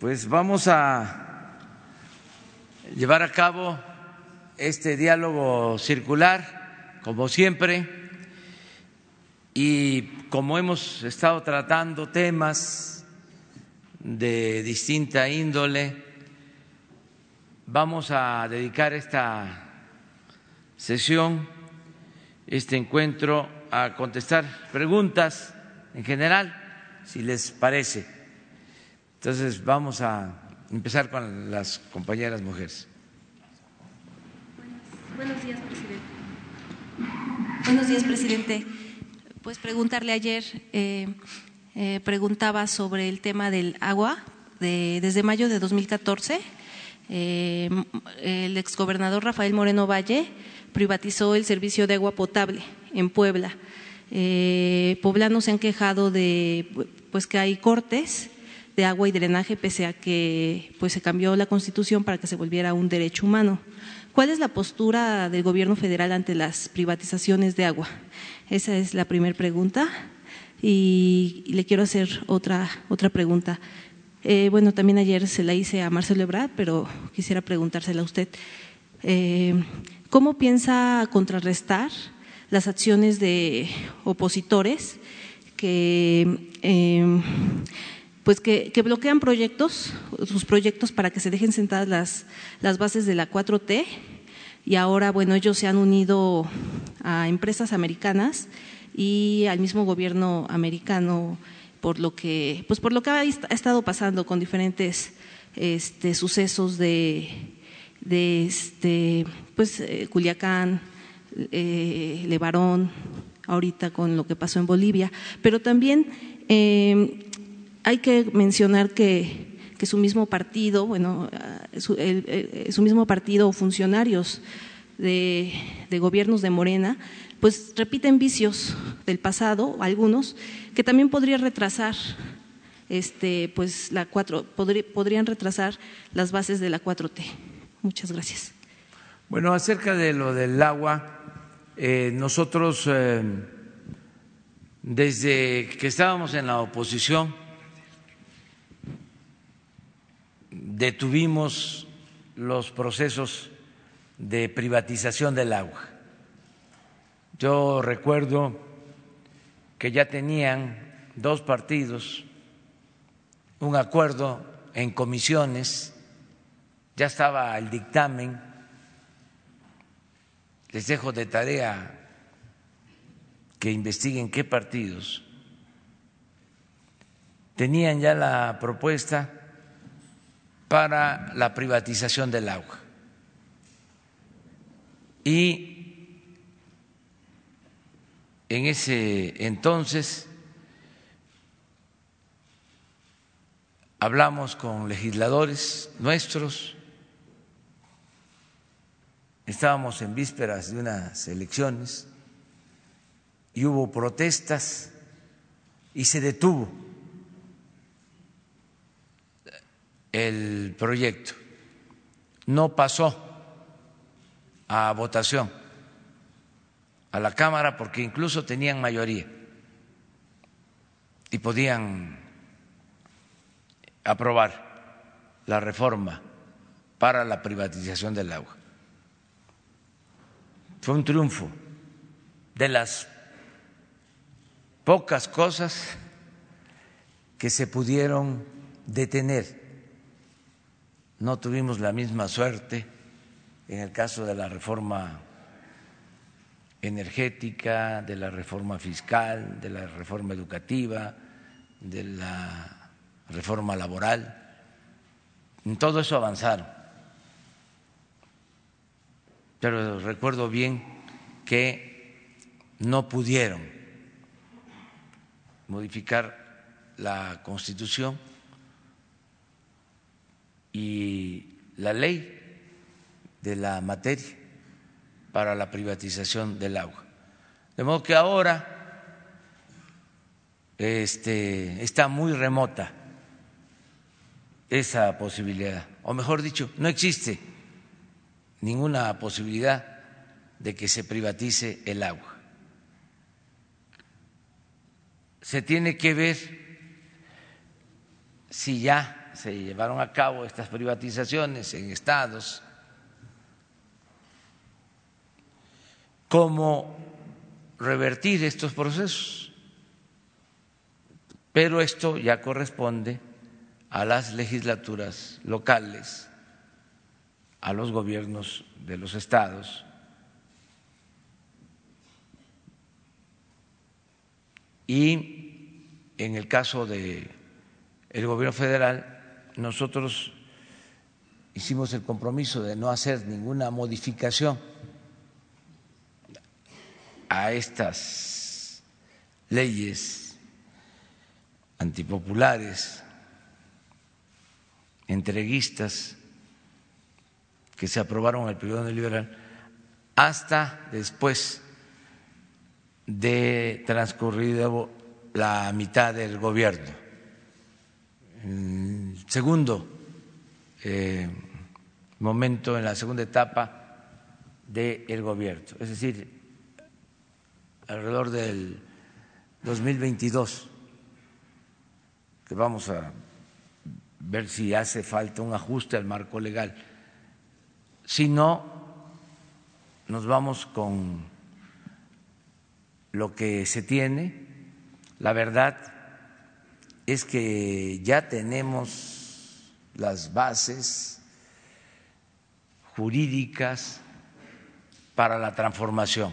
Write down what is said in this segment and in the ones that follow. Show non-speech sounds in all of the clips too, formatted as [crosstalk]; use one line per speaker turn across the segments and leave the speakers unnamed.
pues vamos a llevar a cabo este diálogo circular, como siempre, y como hemos estado tratando temas de distinta índole, vamos a dedicar esta sesión, este encuentro, a contestar preguntas en general, si les parece. Entonces vamos a empezar con las compañeras mujeres.
Buenos días, presidente. Buenos días, presidente. Pues preguntarle ayer, eh, eh, preguntaba sobre el tema del agua. De, desde mayo de 2014, eh, el exgobernador Rafael Moreno Valle privatizó el servicio de agua potable en Puebla. poblanos se han quejado de pues que hay cortes de agua y drenaje pese a que pues se cambió la Constitución para que se volviera un derecho humano. ¿Cuál es la postura del Gobierno federal ante las privatizaciones de agua? Esa es la primera pregunta. Y le quiero hacer otra, otra pregunta. Eh, bueno, también ayer se la hice a Marcelo Ebrard, pero quisiera preguntársela a usted. Eh, ¿Cómo piensa contrarrestar las acciones de opositores que, eh, pues que, bloquean proyectos, sus proyectos para que se dejen sentadas las, las bases de la 4T? Y ahora, bueno, ellos se han unido a empresas americanas y al mismo gobierno americano por lo que, pues por lo que ha estado pasando con diferentes este, sucesos de, de este, pues, eh, Culiacán, eh, Levarón, ahorita con lo que pasó en Bolivia, pero también eh, hay que mencionar que, que, su mismo partido, bueno, su, su mismo partido o funcionarios de, de gobiernos de Morena, pues repiten vicios del pasado, algunos, que también podrían retrasar este, pues la cuatro, podrían retrasar las bases de la 4T. Muchas gracias.
Bueno, acerca de lo del agua, eh, nosotros eh, desde que estábamos en la oposición detuvimos los procesos de privatización del agua. Yo recuerdo que ya tenían dos partidos un acuerdo en comisiones, ya estaba el dictamen, les dejo de tarea que investiguen qué partidos tenían ya la propuesta para la privatización del agua. Y en ese entonces hablamos con legisladores nuestros, estábamos en vísperas de unas elecciones y hubo protestas y se detuvo el proyecto. No pasó a votación a la Cámara porque incluso tenían mayoría y podían aprobar la reforma para la privatización del agua. Fue un triunfo de las pocas cosas que se pudieron detener. No tuvimos la misma suerte en el caso de la reforma energética, de la reforma fiscal, de la reforma educativa, de la reforma laboral. En todo eso avanzaron. Pero recuerdo bien que no pudieron modificar la Constitución y la ley de la materia para la privatización del agua. De modo que ahora este, está muy remota esa posibilidad, o mejor dicho, no existe ninguna posibilidad de que se privatice el agua. Se tiene que ver si ya se llevaron a cabo estas privatizaciones en estados, cómo revertir estos procesos. Pero esto ya corresponde a las legislaturas locales, a los gobiernos de los estados. Y en el caso de el gobierno federal, nosotros hicimos el compromiso de no hacer ninguna modificación a estas leyes antipopulares, entreguistas que se aprobaron el periodo neoliberal, hasta después de transcurrido la mitad del gobierno. Segundo eh, momento, en la segunda etapa del gobierno, es decir, alrededor del 2022, que vamos a ver si hace falta un ajuste al marco legal. Si no, nos vamos con lo que se tiene. La verdad es que ya tenemos las bases jurídicas para la transformación.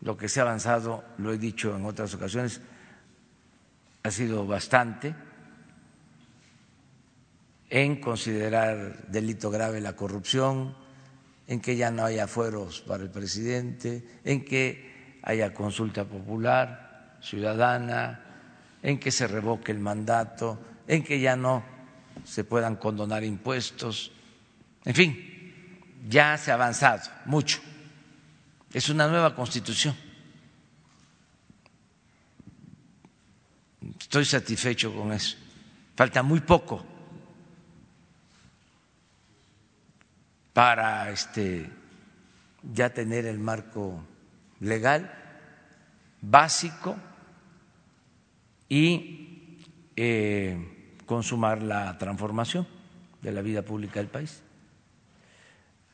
Lo que se ha avanzado, lo he dicho en otras ocasiones, ha sido bastante en considerar delito grave la corrupción, en que ya no haya fueros para el presidente, en que haya consulta popular, ciudadana, en que se revoque el mandato, en que ya no se puedan condonar impuestos, en fin, ya se ha avanzado mucho es una nueva constitución. Estoy satisfecho con eso. Falta muy poco para este ya tener el marco legal básico y eh, consumar la transformación de la vida pública del país.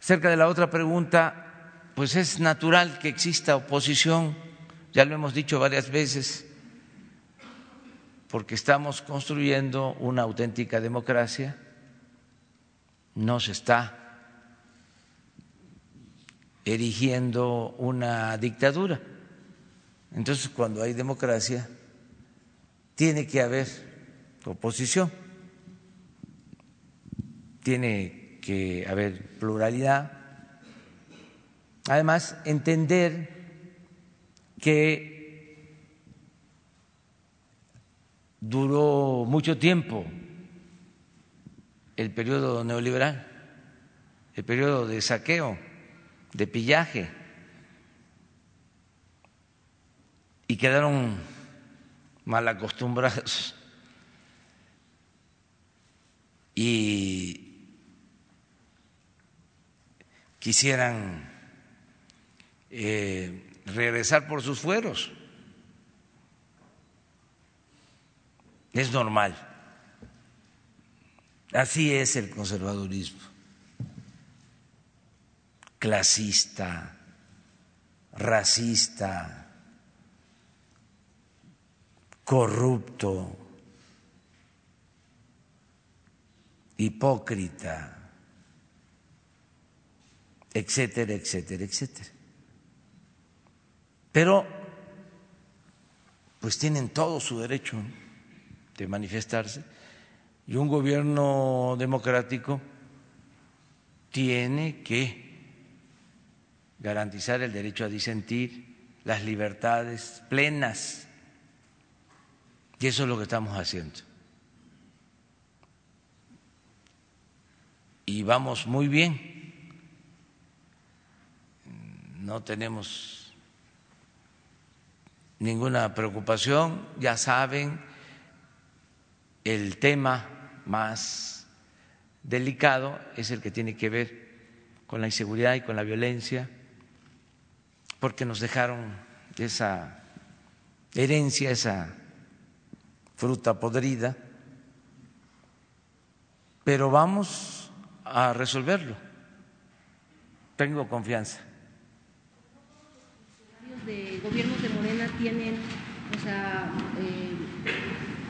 Cerca de la otra pregunta, pues es natural que exista oposición, ya lo hemos dicho varias veces, porque estamos construyendo una auténtica democracia, no se está erigiendo una dictadura. Entonces, cuando hay democracia, tiene que haber oposición, tiene que haber pluralidad. Además, entender que duró mucho tiempo el periodo neoliberal, el periodo de saqueo, de pillaje, y quedaron mal acostumbrados y quisieran eh, regresar por sus fueros. Es normal. Así es el conservadurismo. Clasista, racista, corrupto, hipócrita, etcétera, etcétera, etcétera. Pero, pues tienen todo su derecho de manifestarse y un gobierno democrático tiene que garantizar el derecho a disentir, las libertades plenas. Y eso es lo que estamos haciendo. Y vamos muy bien. No tenemos ninguna preocupación, ya saben, el tema más delicado es el que tiene que ver con la inseguridad y con la violencia, porque nos dejaron esa herencia, esa fruta podrida, pero vamos a resolverlo. Tengo confianza.
Los de gobiernos de Morena tienen, o sea, eh,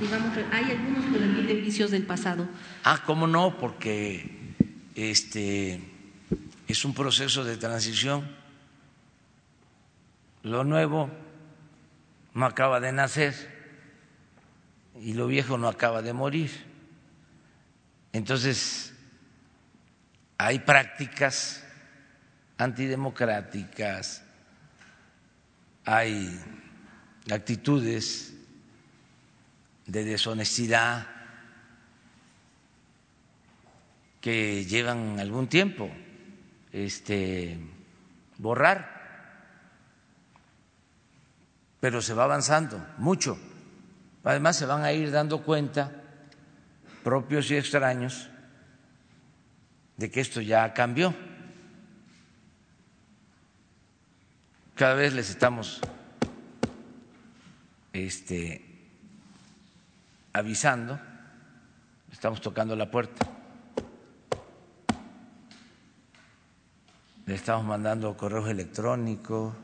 digamos, hay algunos que repiten vicios del pasado.
Ah, cómo no, porque este es un proceso de transición. Lo nuevo no acaba de nacer y lo viejo no acaba de morir. Entonces, hay prácticas antidemocráticas, hay actitudes de deshonestidad que llevan algún tiempo este, borrar, pero se va avanzando mucho. Además se van a ir dando cuenta, propios y extraños, de que esto ya cambió. Cada vez les estamos este, avisando, estamos tocando la puerta, le estamos mandando correos electrónicos,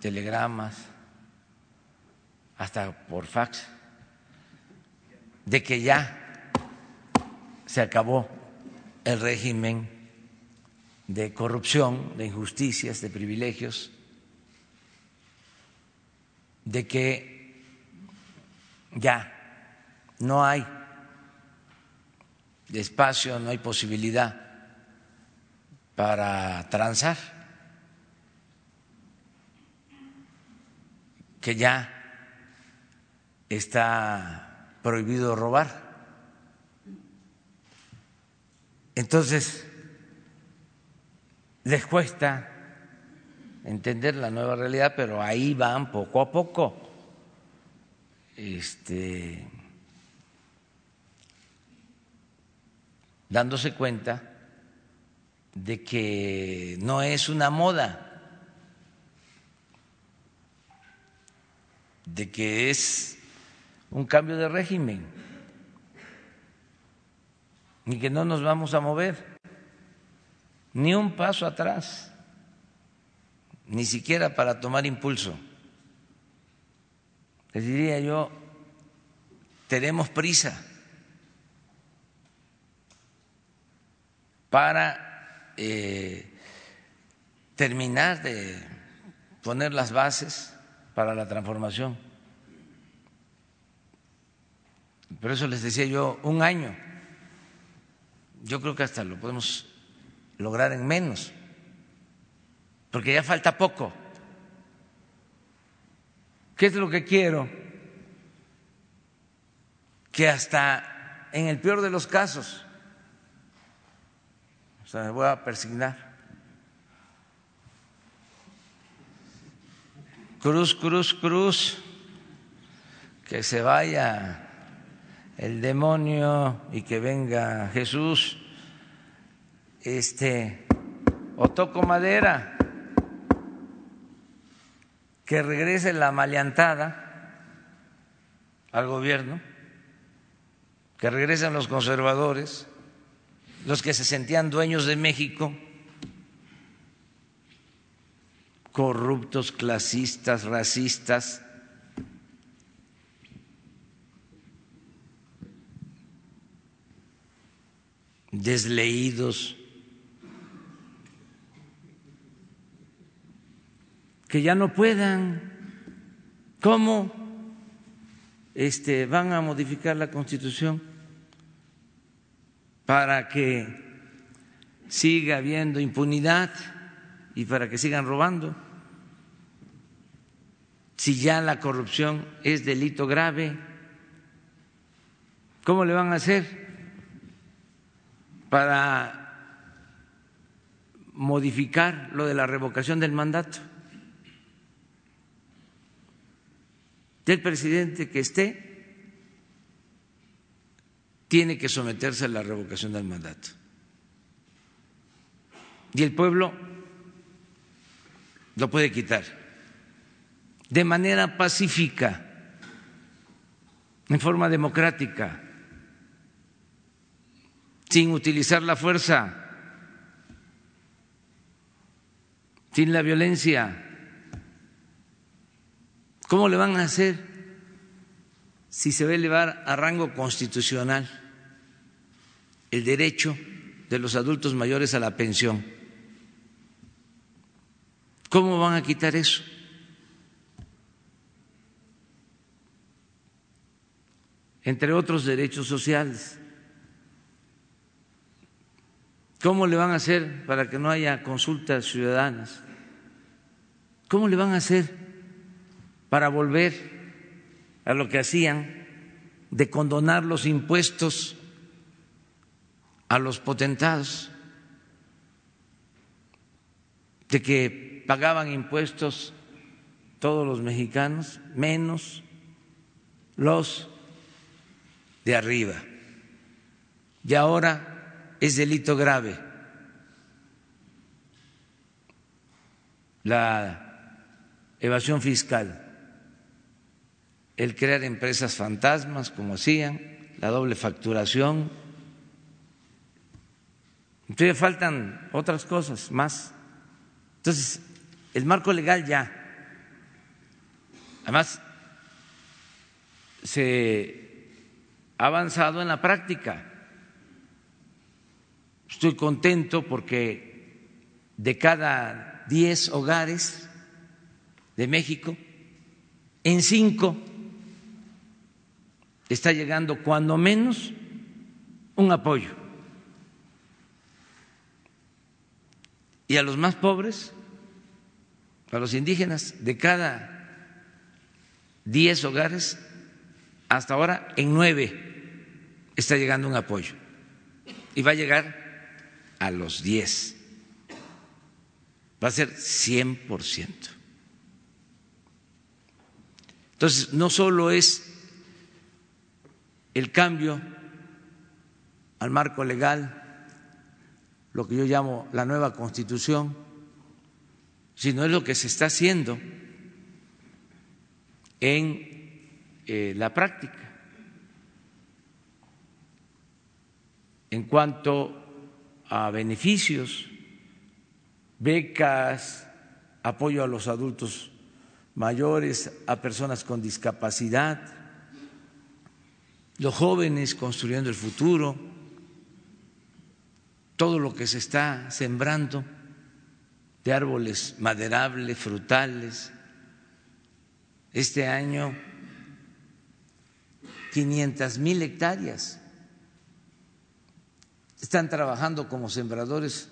telegramas, hasta por fax, de que ya se acabó el régimen de corrupción, de injusticias, de privilegios, de que ya no hay espacio, no hay posibilidad para transar, que ya está prohibido robar. Entonces, les cuesta entender la nueva realidad, pero ahí van poco a poco. Este, dándose cuenta de que no es una moda, de que es un cambio de régimen y que no nos vamos a mover ni un paso atrás, ni siquiera para tomar impulso. Les diría yo, tenemos prisa para eh, terminar de poner las bases para la transformación. Por eso les decía yo, un año. Yo creo que hasta lo podemos lograr en menos, porque ya falta poco. ¿Qué es lo que quiero? Que hasta en el peor de los casos, o sea, me voy a persignar. Cruz, cruz, cruz, que se vaya el demonio y que venga Jesús este, o toco madera, que regrese la maleantada al gobierno, que regresen los conservadores, los que se sentían dueños de México, corruptos, clasistas, racistas, desleídos, que ya no puedan. ¿Cómo este, van a modificar la Constitución para que siga habiendo impunidad y para que sigan robando? Si ya la corrupción es delito grave, ¿cómo le van a hacer para modificar lo de la revocación del mandato? del presidente que esté, tiene que someterse a la revocación del mandato. Y el pueblo lo puede quitar de manera pacífica, en forma democrática. Sin utilizar la fuerza, sin la violencia. ¿Cómo le van a hacer si se va a elevar a rango constitucional el derecho de los adultos mayores a la pensión? ¿Cómo van a quitar eso? Entre otros derechos sociales. ¿Cómo le van a hacer para que no haya consultas ciudadanas? ¿Cómo le van a hacer para volver a lo que hacían de condonar los impuestos a los potentados? De que pagaban impuestos todos los mexicanos, menos los de arriba. Y ahora es delito grave. La evasión fiscal, el crear empresas fantasmas como hacían, la doble facturación. Entonces faltan otras cosas más. Entonces, el marco legal ya. Además, se ha avanzado en la práctica. Estoy contento porque de cada diez hogares de México, en cinco está llegando cuando menos un apoyo. Y a los más pobres, a los indígenas, de cada diez hogares, hasta ahora en nueve está llegando un apoyo. Y va a llegar a los 10. Va a ser 100%. Entonces, no solo es el cambio al marco legal, lo que yo llamo la nueva constitución, sino es lo que se está haciendo en eh, la práctica. En cuanto a beneficios, becas, apoyo a los adultos mayores, a personas con discapacidad, los jóvenes construyendo el futuro, todo lo que se está sembrando de árboles maderables, frutales. Este año, 500 mil hectáreas están trabajando como sembradores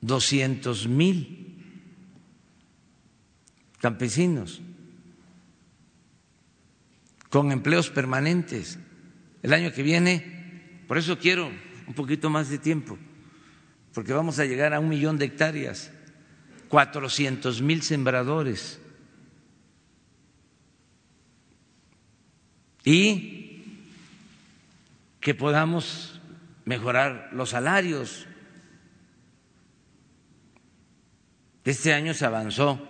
doscientos mil campesinos con empleos permanentes. El año que viene, por eso quiero un poquito más de tiempo, porque vamos a llegar a un millón de hectáreas, cuatrocientos mil sembradores. Y que podamos mejorar los salarios. Este año se avanzó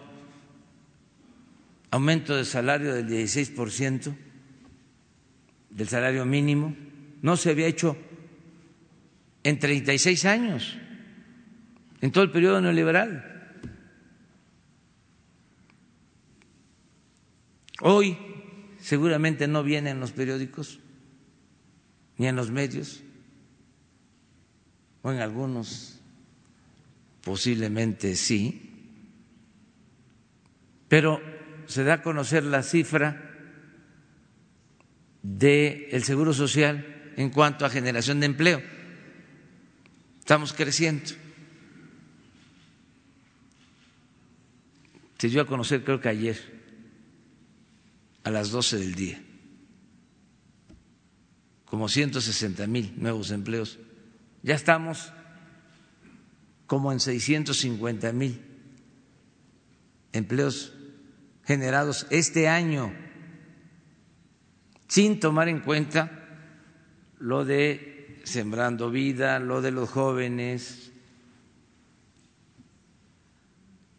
aumento de salario del 16% del salario mínimo. No se había hecho en 36 años, en todo el periodo neoliberal. Hoy seguramente no vienen los periódicos ni en los medios, o en algunos posiblemente sí, pero se da a conocer la cifra del Seguro Social en cuanto a generación de empleo. Estamos creciendo. Se dio a conocer creo que ayer, a las 12 del día como 160 mil nuevos empleos. Ya estamos como en 650 mil empleos generados este año, sin tomar en cuenta lo de Sembrando Vida, lo de los jóvenes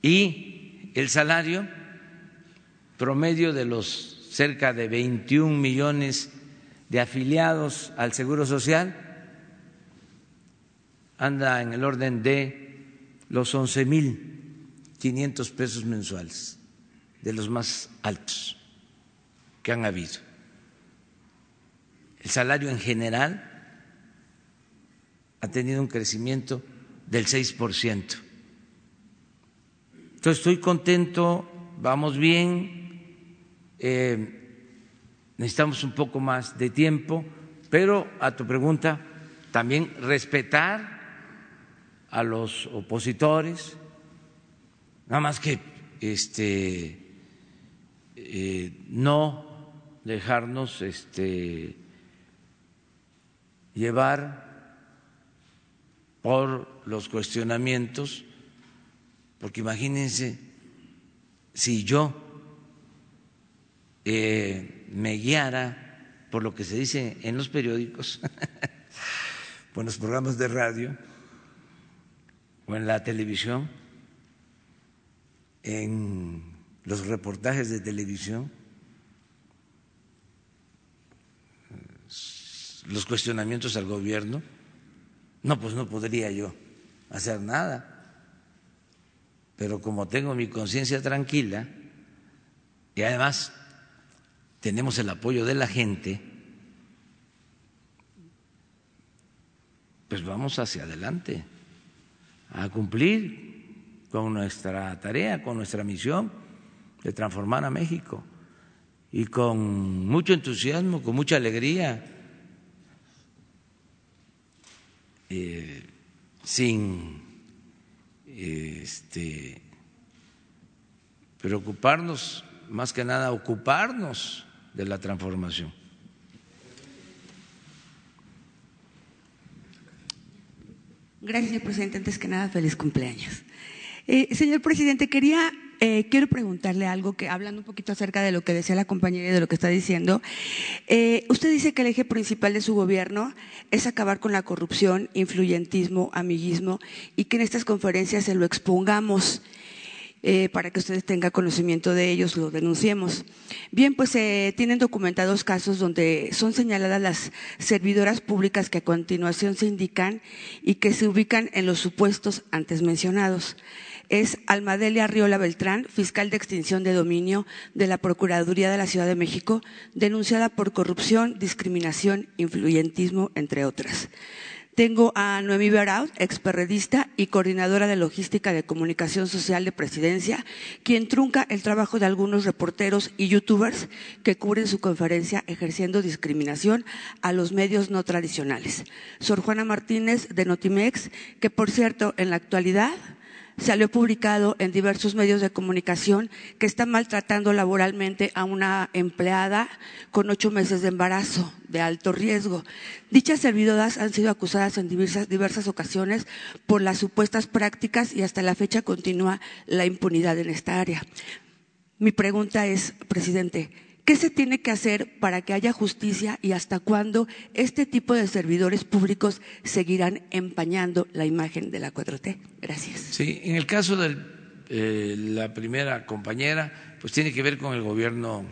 y el salario promedio de los cerca de 21 millones de afiliados al Seguro Social anda en el orden de los 11.500 pesos mensuales, de los más altos que han habido. El salario en general ha tenido un crecimiento del 6%. Entonces estoy contento, vamos bien, eh, necesitamos un poco más de tiempo, pero a tu pregunta, también respetar a los opositores, nada más que este, eh, no dejarnos este, llevar por los cuestionamientos, porque imagínense si yo eh, me guiara por lo que se dice en los periódicos, [laughs] por los programas de radio o en la televisión, en los reportajes de televisión, los cuestionamientos al gobierno, no, pues no podría yo hacer nada. Pero como tengo mi conciencia tranquila y además tenemos el apoyo de la gente, pues vamos hacia adelante a cumplir con nuestra tarea, con nuestra misión de transformar a México. Y con mucho entusiasmo, con mucha alegría Eh, sin este, preocuparnos, más que nada ocuparnos de la transformación.
Gracias, señor presidente. Antes que nada, feliz cumpleaños. Eh, señor presidente, quería eh, quiero preguntarle algo que hablando un poquito acerca de lo que decía la compañera y de lo que está diciendo. Eh, usted dice que el eje principal de su gobierno es acabar con la corrupción, influyentismo, amiguismo y que en estas conferencias se lo expongamos. Eh, para que ustedes tengan conocimiento de ellos, lo denunciemos. Bien, pues tienen documentados casos donde son señaladas las servidoras públicas que a continuación se indican y que se ubican en los supuestos antes mencionados es Almadelia Riola Beltrán, fiscal de extinción de dominio de la Procuraduría de la Ciudad de México, denunciada por corrupción, discriminación, influyentismo, entre otras. Tengo a Noemí Baraud, experredista y coordinadora de logística de comunicación social de presidencia, quien trunca el trabajo de algunos reporteros y youtubers que cubren su conferencia ejerciendo discriminación a los medios no tradicionales. Sor Juana Martínez de Notimex, que por cierto en la actualidad salió publicado en diversos medios de comunicación que está maltratando laboralmente a una empleada con ocho meses de embarazo de alto riesgo. Dichas servidoras han sido acusadas en diversas, diversas ocasiones por las supuestas prácticas y hasta la fecha continúa la impunidad en esta área. Mi pregunta es, presidente, ¿Qué se tiene que hacer para que haya justicia y hasta cuándo este tipo de servidores públicos seguirán empañando la imagen de la 4T? Gracias.
Sí, en el caso de eh, la primera compañera, pues tiene que ver con el gobierno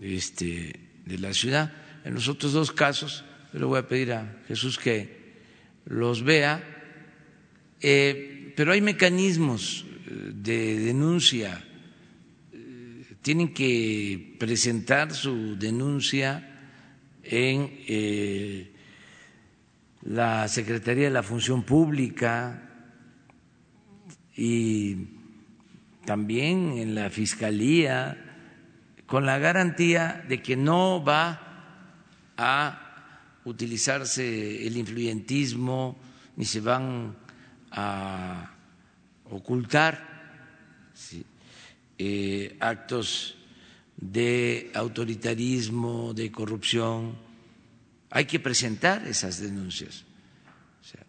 este, de la ciudad. En los otros dos casos, le voy a pedir a Jesús que los vea, eh, pero hay mecanismos eh, de denuncia tienen que presentar su denuncia en eh, la Secretaría de la Función Pública y también en la Fiscalía, con la garantía de que no va a utilizarse el influyentismo ni se van a ocultar. Eh, actos de autoritarismo, de corrupción. Hay que presentar esas denuncias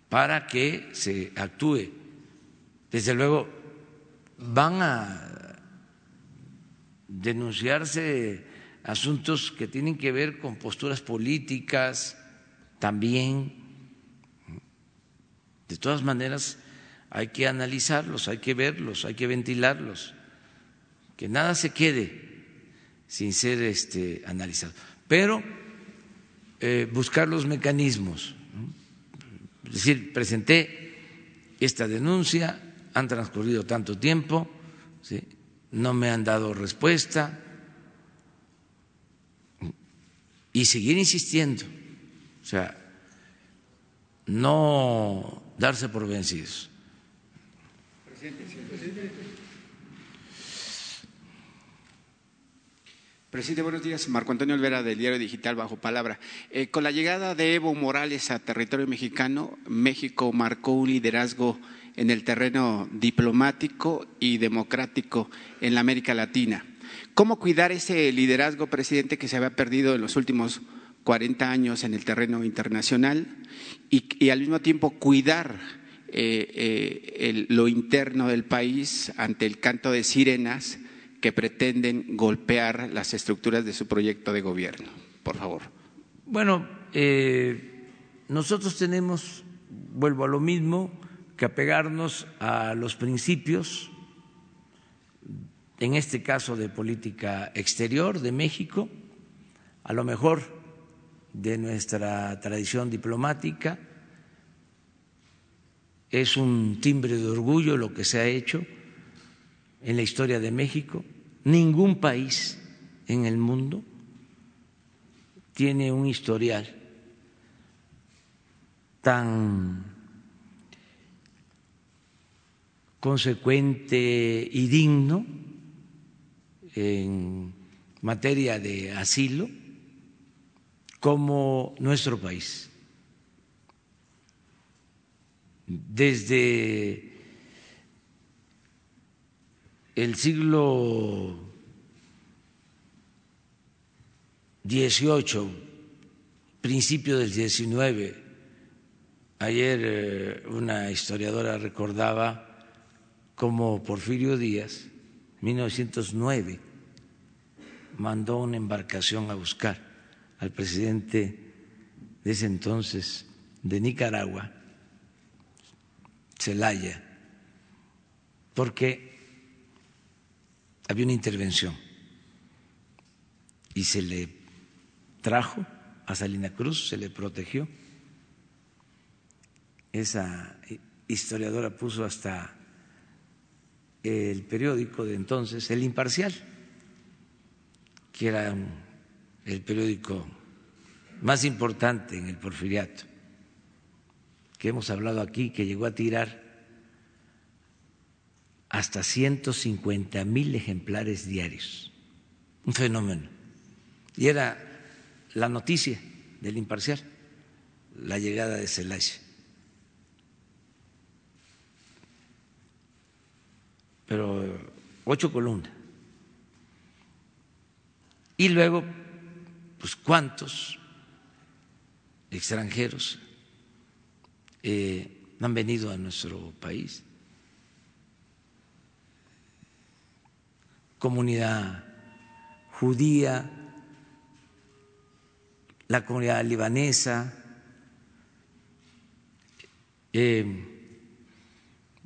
para que se actúe. Desde luego, van a denunciarse asuntos que tienen que ver con posturas políticas también. De todas maneras, hay que analizarlos, hay que verlos, hay que ventilarlos que nada se quede sin ser este, analizado. Pero eh, buscar los mecanismos. Es decir, presenté esta denuncia, han transcurrido tanto tiempo, no me han dado respuesta y seguir insistiendo. O sea, no darse por vencidos.
Presidente, buenos días. Marco Antonio Olvera del Diario Digital Bajo Palabra. Eh, con la llegada de Evo Morales a territorio mexicano, México marcó un liderazgo en el terreno diplomático y democrático en la América Latina. ¿Cómo cuidar ese liderazgo, presidente, que se había perdido en los últimos 40 años en el terreno internacional y, al mismo tiempo cuidar eh, eh, lo interno del país ante el canto de sirenas? Que pretenden golpear las estructuras de su proyecto de gobierno. Por favor.
Bueno, eh, nosotros tenemos, vuelvo a lo mismo, que apegarnos a los principios, en este caso de política exterior de México, a lo mejor de nuestra tradición diplomática. Es un timbre de orgullo lo que se ha hecho en la historia de México. Ningún país en el mundo tiene un historial tan consecuente y digno en materia de asilo como nuestro país. Desde el siglo XVIII, principio del XIX, ayer eh, una historiadora recordaba cómo Porfirio Díaz, en 1909, mandó una embarcación a buscar al presidente de ese entonces de Nicaragua, Celaya, porque había una intervención y se le trajo a Salina Cruz, se le protegió. Esa historiadora puso hasta el periódico de entonces, El Imparcial, que era el periódico más importante en el porfiriato, que hemos hablado aquí, que llegó a tirar hasta 150 mil ejemplares diarios. Un fenómeno. Y era la noticia del imparcial, la llegada de Celaya. Pero ocho columnas. Y luego, pues cuántos extranjeros eh, han venido a nuestro país comunidad judía, la comunidad libanesa, eh,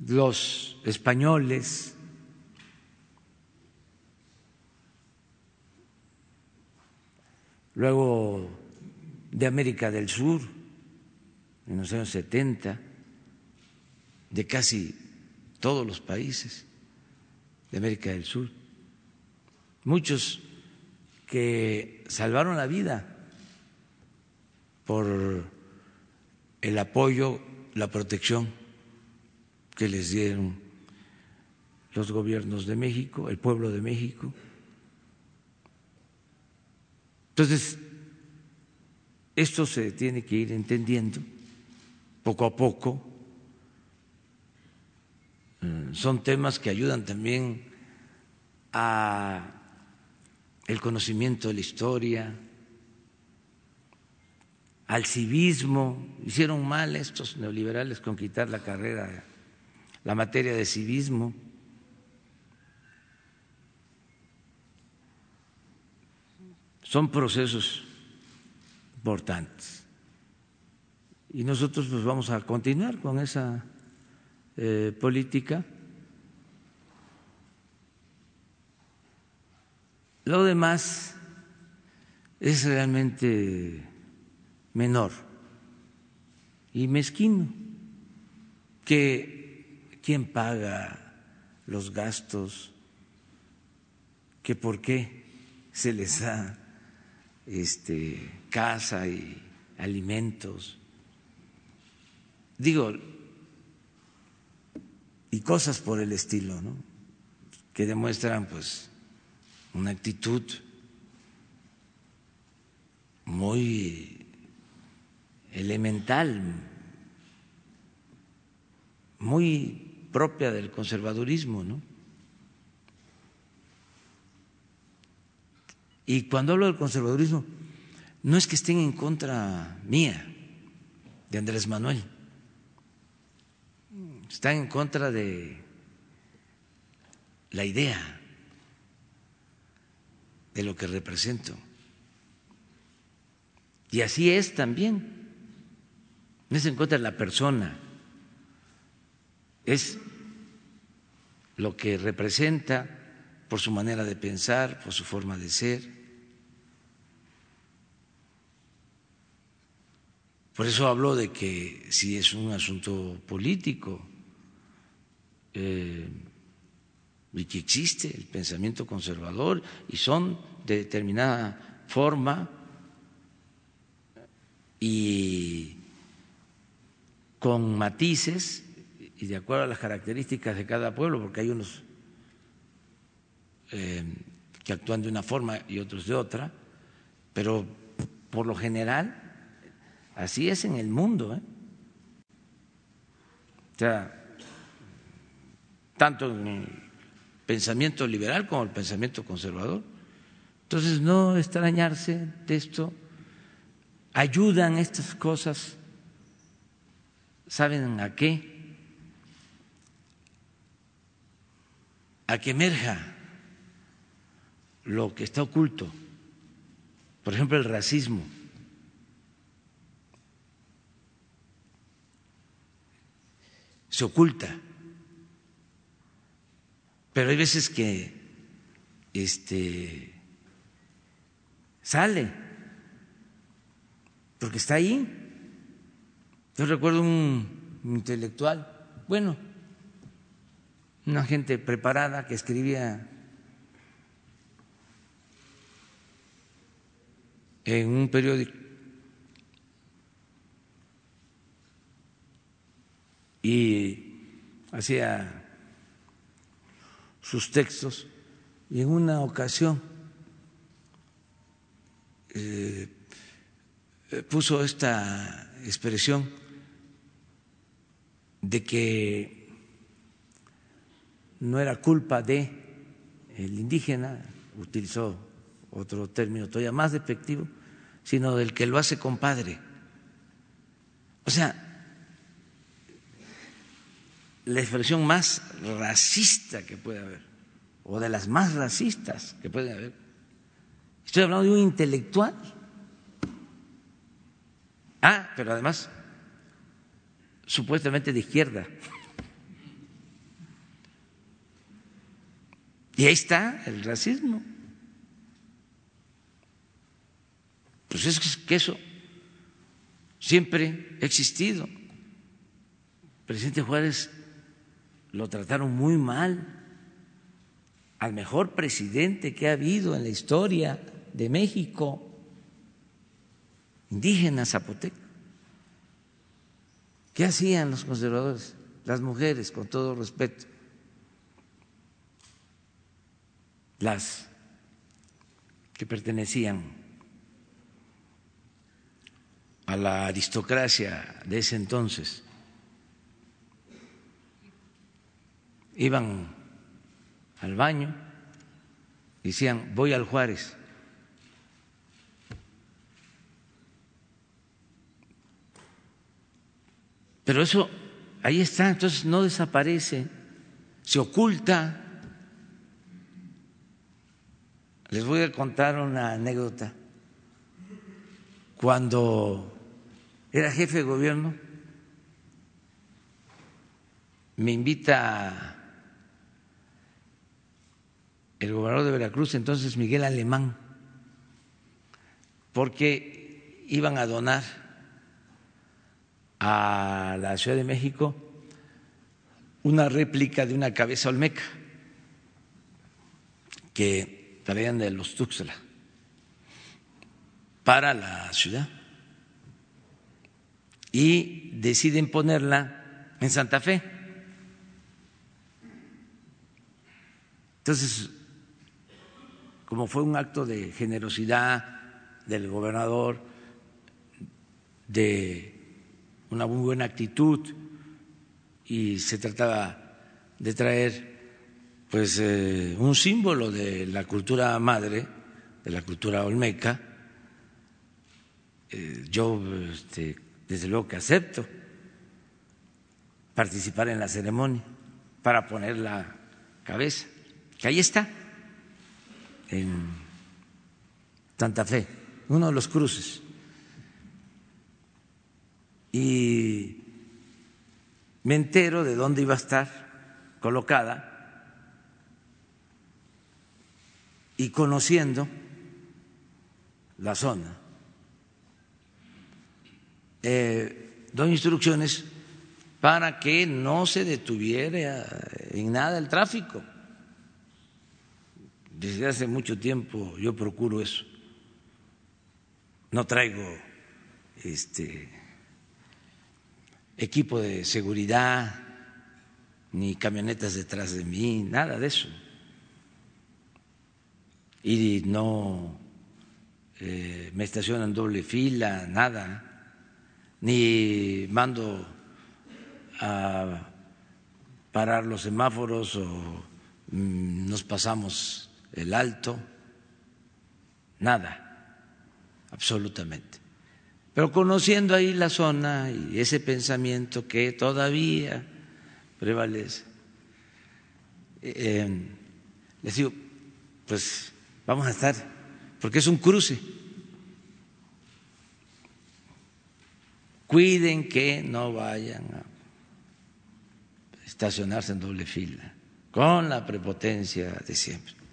los españoles, luego de América del Sur, en los años 70, de casi todos los países de América del Sur muchos que salvaron la vida por el apoyo, la protección que les dieron los gobiernos de México, el pueblo de México. Entonces, esto se tiene que ir entendiendo poco a poco. Eh, son temas que ayudan también a el conocimiento de la historia, al civismo. Hicieron mal estos neoliberales con quitar la carrera, la materia de civismo. Son procesos importantes. Y nosotros pues vamos a continuar con esa eh, política Lo demás es realmente menor y mezquino, que quién paga los gastos, que por qué se les da este, casa y alimentos. Digo, y cosas por el estilo, ¿no? que demuestran pues una actitud muy elemental, muy propia del conservadurismo, ¿no? Y cuando hablo del conservadurismo, no es que estén en contra mía, de Andrés Manuel, están en contra de la idea de lo que represento. Y así es también. No es en contra de la persona, es lo que representa por su manera de pensar, por su forma de ser. Por eso hablo de que si es un asunto político, eh, y que existe el pensamiento conservador y son de determinada forma y con matices y de acuerdo a las características de cada pueblo, porque hay unos eh, que actúan de una forma y otros de otra, pero por lo general así es en el mundo. ¿eh? O sea, tanto en pensamiento liberal como el pensamiento conservador. Entonces, no extrañarse de esto, ayudan estas cosas, ¿saben a qué? A que emerja lo que está oculto, por ejemplo, el racismo. Se oculta pero hay veces que este sale porque está ahí. Yo recuerdo un intelectual, bueno, una gente preparada que escribía en un periódico y hacía sus textos y en una ocasión eh, puso esta expresión de que no era culpa de el indígena, utilizó otro término todavía más despectivo, sino del que lo hace compadre. O sea, la expresión más racista que puede haber, o de las más racistas que puede haber. Estoy hablando de un intelectual. Ah, pero además, supuestamente de izquierda. Y ahí está el racismo. Pues es que eso siempre ha existido. presidente Juárez lo trataron muy mal al mejor presidente que ha habido en la historia de México, indígena zapoteco. ¿Qué hacían los conservadores? Las mujeres, con todo respeto, las que pertenecían a la aristocracia de ese entonces, iban al baño, decían, voy al Juárez. Pero eso ahí está, entonces no desaparece, se oculta. Les voy a contar una anécdota. Cuando era jefe de gobierno, me invita el gobernador de Veracruz, entonces Miguel Alemán, porque iban a donar a la Ciudad de México una réplica de una cabeza olmeca que traían de los Tuxtla para la ciudad y deciden ponerla en Santa Fe. Entonces, como fue un acto de generosidad del gobernador, de una muy buena actitud, y se trataba de traer pues eh, un símbolo de la cultura madre, de la cultura olmeca, eh, yo este, desde luego que acepto participar en la ceremonia para poner la cabeza, que ahí está, en Santa Fe, uno de los cruces. Y me entero de dónde iba a estar colocada y conociendo la zona eh, doy instrucciones para que no se detuviera en nada el tráfico. Desde hace mucho tiempo yo procuro eso. No traigo este equipo de seguridad ni camionetas detrás de mí, nada de eso. Y no eh, me estacionan doble fila, nada ni mando a parar los semáforos o mm, nos pasamos el alto, nada, absolutamente. Pero conociendo ahí la zona y ese pensamiento que todavía prevalece, eh, les digo, pues vamos a estar, porque es un cruce Cuiden que no vayan a estacionarse en doble fila, con la prepotencia de siempre.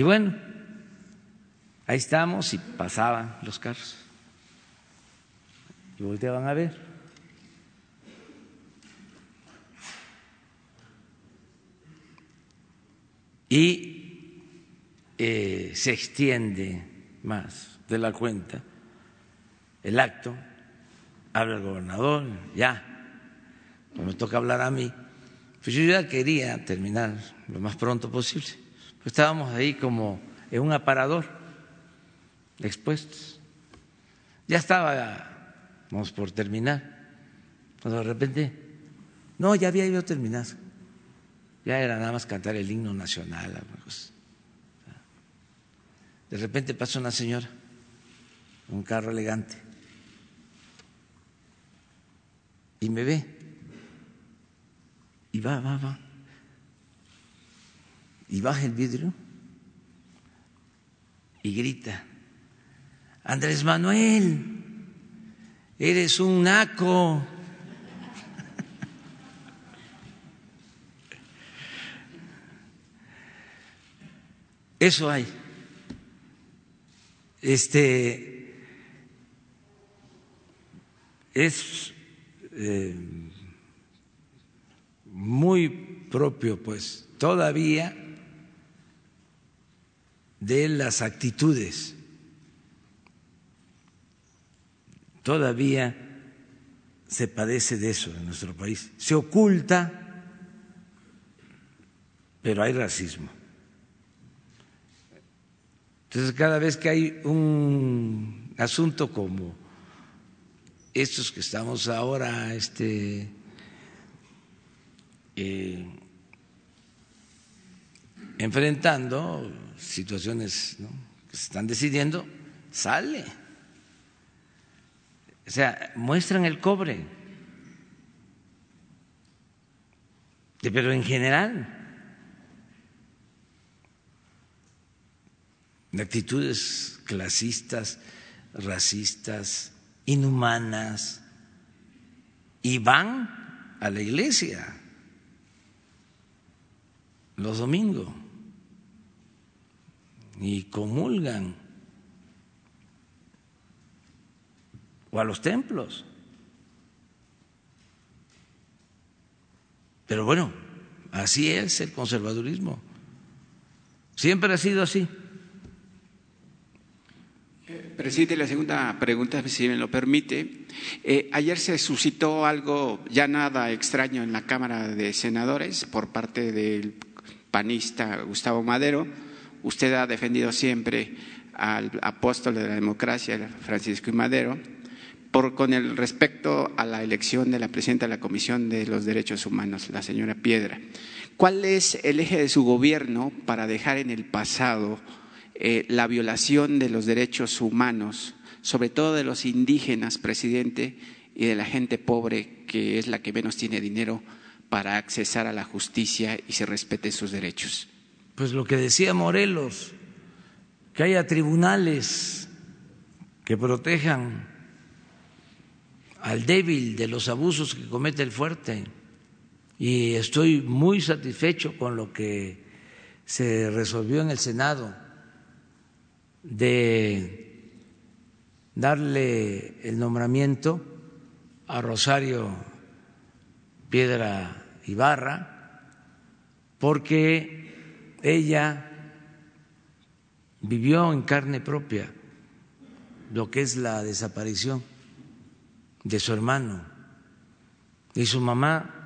Y bueno, ahí estamos y pasaban los carros. Y volteaban a ver. Y eh, se extiende más de la cuenta el acto habla el gobernador, ya, me toca hablar a mí, pues yo ya quería terminar lo más pronto posible. Estábamos ahí como en un aparador expuestos. Ya estábamos por terminar, cuando de repente, no, ya había ido a terminar. Ya era nada más cantar el himno nacional. De repente pasa una señora, un carro elegante y me ve. Y va, va, va. Y baja el vidrio y grita, Andrés Manuel, eres un naco. [laughs] Eso hay. Este es eh, muy propio, pues, todavía de las actitudes. Todavía se padece de eso en nuestro país. Se oculta, pero hay racismo. Entonces, cada vez que hay un asunto como estos que estamos ahora este, eh, enfrentando, situaciones que se están decidiendo, sale. O sea, muestran el cobre. Pero en general, actitudes clasistas, racistas, inhumanas y van a la iglesia los domingos y comulgan o a los templos. Pero bueno, así es el conservadurismo. Siempre ha sido así.
Presidente, la segunda pregunta, si me lo permite. Eh, ayer se suscitó algo ya nada extraño en la Cámara de Senadores por parte del panista Gustavo Madero. Usted ha defendido siempre al apóstol de la democracia, Francisco y Madero, por, con el respecto a la elección de la presidenta de la Comisión de los Derechos Humanos, la señora Piedra. ¿Cuál es el eje de su gobierno para dejar en el pasado eh, la violación de los derechos humanos, sobre todo de los indígenas, presidente, y de la gente pobre, que es la que menos tiene dinero para accesar a la justicia y se respeten sus derechos?
Pues lo que decía Morelos, que haya tribunales que protejan al débil de los abusos que comete el fuerte. Y estoy muy satisfecho con lo que se resolvió en el Senado de darle el nombramiento a Rosario Piedra Ibarra, porque ella vivió en carne propia lo que es la desaparición de su hermano. Y su mamá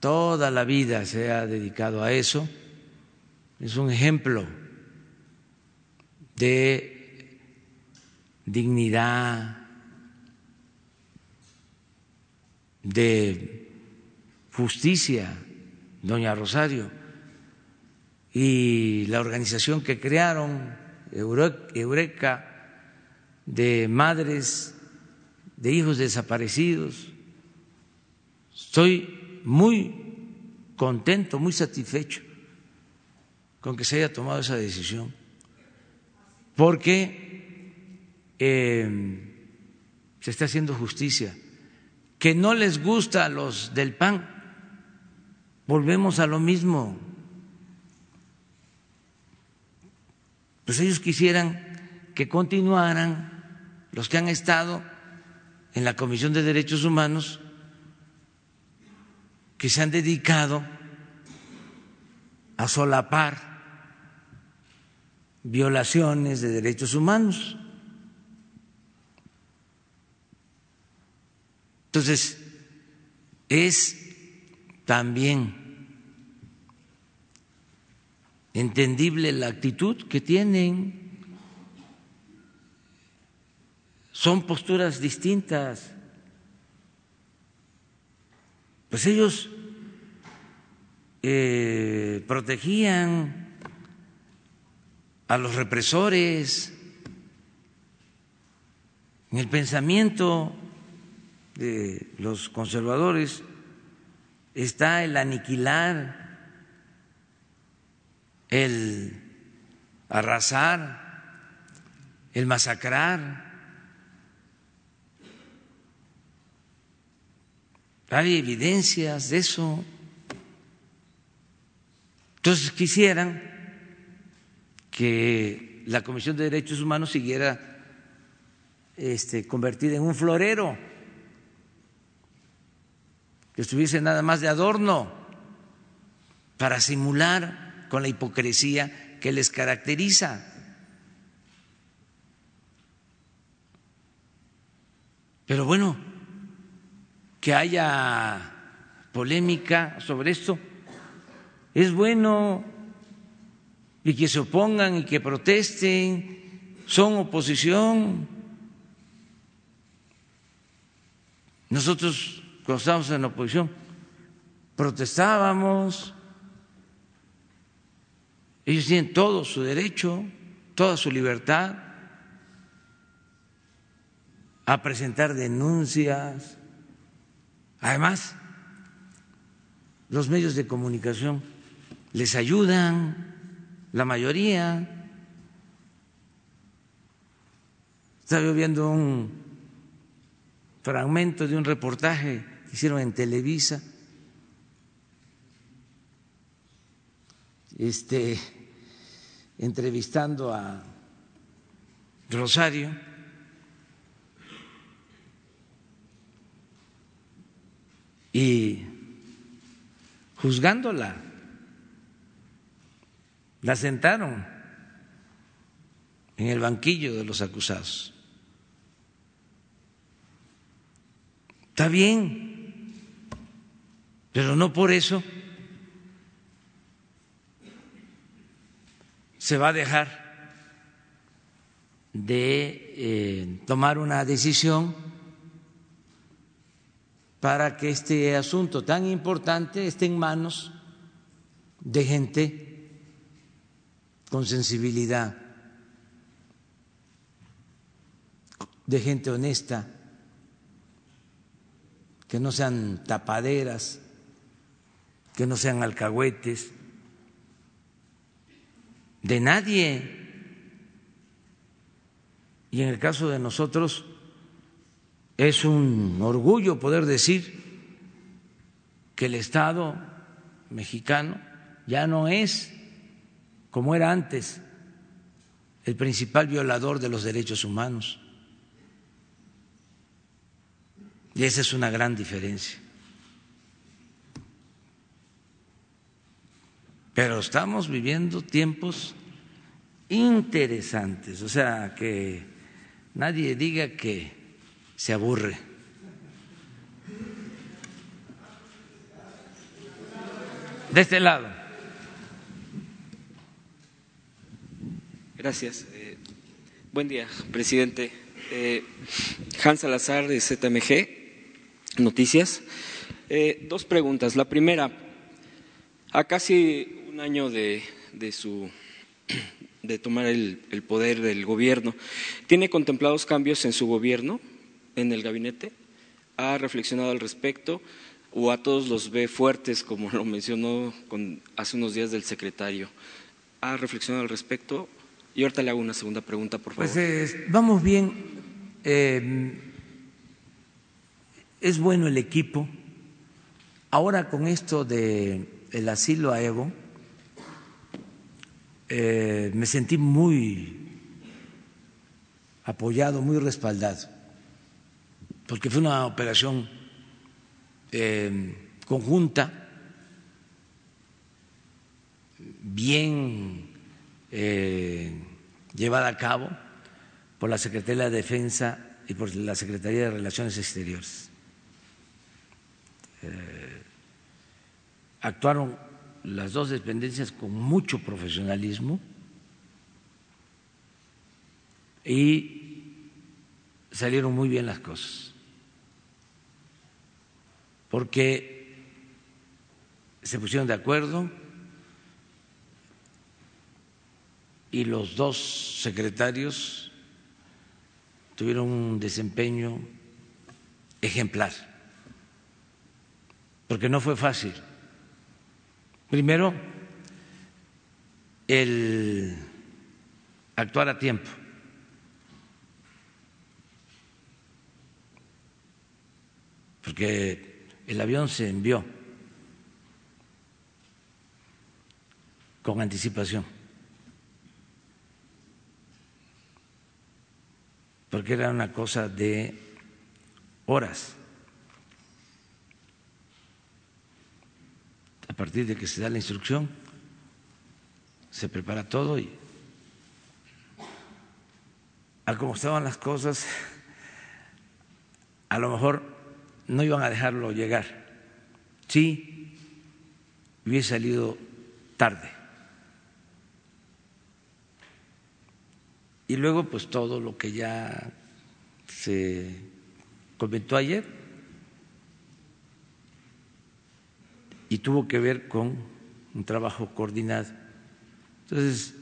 toda la vida se ha dedicado a eso, es un ejemplo de dignidad, de justicia, doña Rosario, y la organización que crearon, Eureka, de madres de hijos desaparecidos. Estoy muy contento, muy satisfecho con que se haya tomado esa decisión porque eh, se está haciendo justicia. Que no les gusta a los del PAN, volvemos a lo mismo. Pues ellos quisieran que continuaran los que han estado en la Comisión de Derechos Humanos, que se han dedicado a solapar violaciones de derechos humanos. Entonces, es también entendible la actitud que tienen. Son posturas distintas. Pues ellos eh, protegían a los represores, en el pensamiento de los conservadores está el aniquilar, el arrasar, el masacrar. Hay evidencias de eso. Entonces quisieran que la Comisión de Derechos Humanos siguiera este, convertida en un florero, que estuviese nada más de adorno para simular con la hipocresía que les caracteriza. Pero bueno, que haya polémica sobre esto es bueno y que se opongan y que protesten, son oposición. Nosotros, cuando estábamos en la oposición, protestábamos. Ellos tienen todo su derecho, toda su libertad a presentar denuncias. Además, los medios de comunicación les ayudan la mayoría. Estaba viendo un fragmento de un reportaje que hicieron en Televisa. Este, entrevistando a Rosario. Y juzgándola. La sentaron en el banquillo de los acusados. Está bien, pero no por eso se va a dejar de eh, tomar una decisión para que este asunto tan importante esté en manos de gente con sensibilidad, de gente honesta, que no sean tapaderas, que no sean alcahuetes, de nadie. Y en el caso de nosotros es un orgullo poder decir que el Estado mexicano ya no es como era antes el principal violador de los derechos humanos. Y esa es una gran diferencia. Pero estamos viviendo tiempos interesantes, o sea, que nadie diga que se aburre. De este lado.
Gracias. Eh, buen día, presidente. Eh, Hans Salazar de ZMG. Noticias. Eh, dos preguntas. La primera, a casi un año de, su de tomar el, poder del gobierno, ¿tiene contemplados cambios en su gobierno, en el gabinete? ¿Ha reflexionado al respecto? ¿O a todos los ve fuertes, como [laughs] lo mencionó hace unos días del secretario? ¿Ha reflexionado al respecto? Y ahorita le hago una segunda pregunta, por favor.
Pues vamos bien. Eh, es bueno el equipo. Ahora con esto de el asilo a Evo, eh, me sentí muy apoyado, muy respaldado, porque fue una operación eh, conjunta, bien eh, llevada a cabo por la Secretaría de Defensa y por la Secretaría de Relaciones Exteriores. Actuaron las dos dependencias con mucho profesionalismo y salieron muy bien las cosas, porque se pusieron de acuerdo y los dos secretarios tuvieron un desempeño ejemplar porque no fue fácil. Primero, el actuar a tiempo. Porque el avión se envió con anticipación. Porque era una cosa de horas. Partir de que se da la instrucción, se prepara todo y a como estaban las cosas, a lo mejor no iban a dejarlo llegar. Sí, hubiese salido tarde. Y luego, pues todo lo que ya se comentó ayer, y tuvo que ver con un trabajo coordinado. Entonces,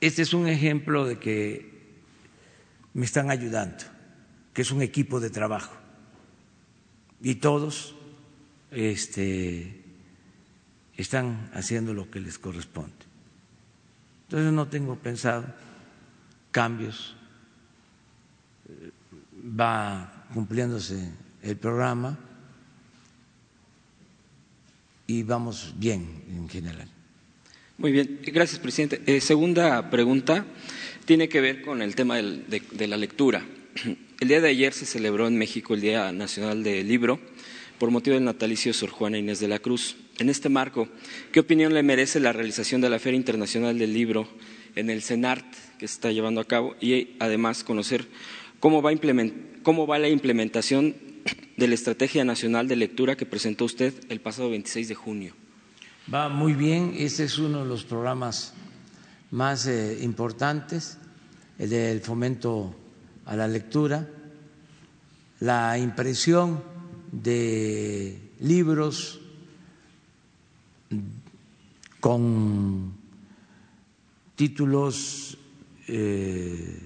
este es un ejemplo de que me están ayudando, que es un equipo de trabajo y todos este, están haciendo lo que les corresponde. Entonces no tengo pensado cambios, va cumpliéndose el programa y vamos bien en general.
Muy bien, gracias, presidente. Eh, segunda pregunta tiene que ver con el tema de, la lectura. El día de ayer se celebró en México el Día Nacional del Libro, por motivo del natalicio de Sor Juana Inés de la Cruz. En este marco, ¿qué opinión le merece la realización de la Feria Internacional del Libro en el CENART que se está llevando a cabo y además conocer cómo va, cómo va la implementación de la Estrategia Nacional de Lectura que presentó usted el pasado 26 de junio?
Va muy bien, este es uno de los programas más eh, importantes, el del fomento a la lectura, la impresión de libros con títulos eh,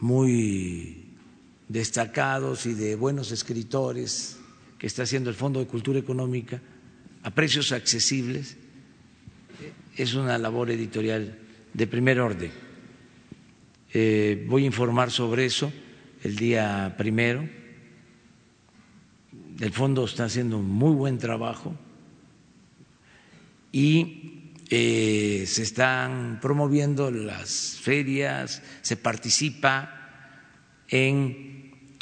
muy destacados y de buenos escritores que está haciendo el Fondo de Cultura Económica a precios accesibles, es una labor editorial de primer orden. Eh, voy a informar sobre eso el día primero. El fondo está haciendo un muy buen trabajo y eh, se están promoviendo las ferias, se participa en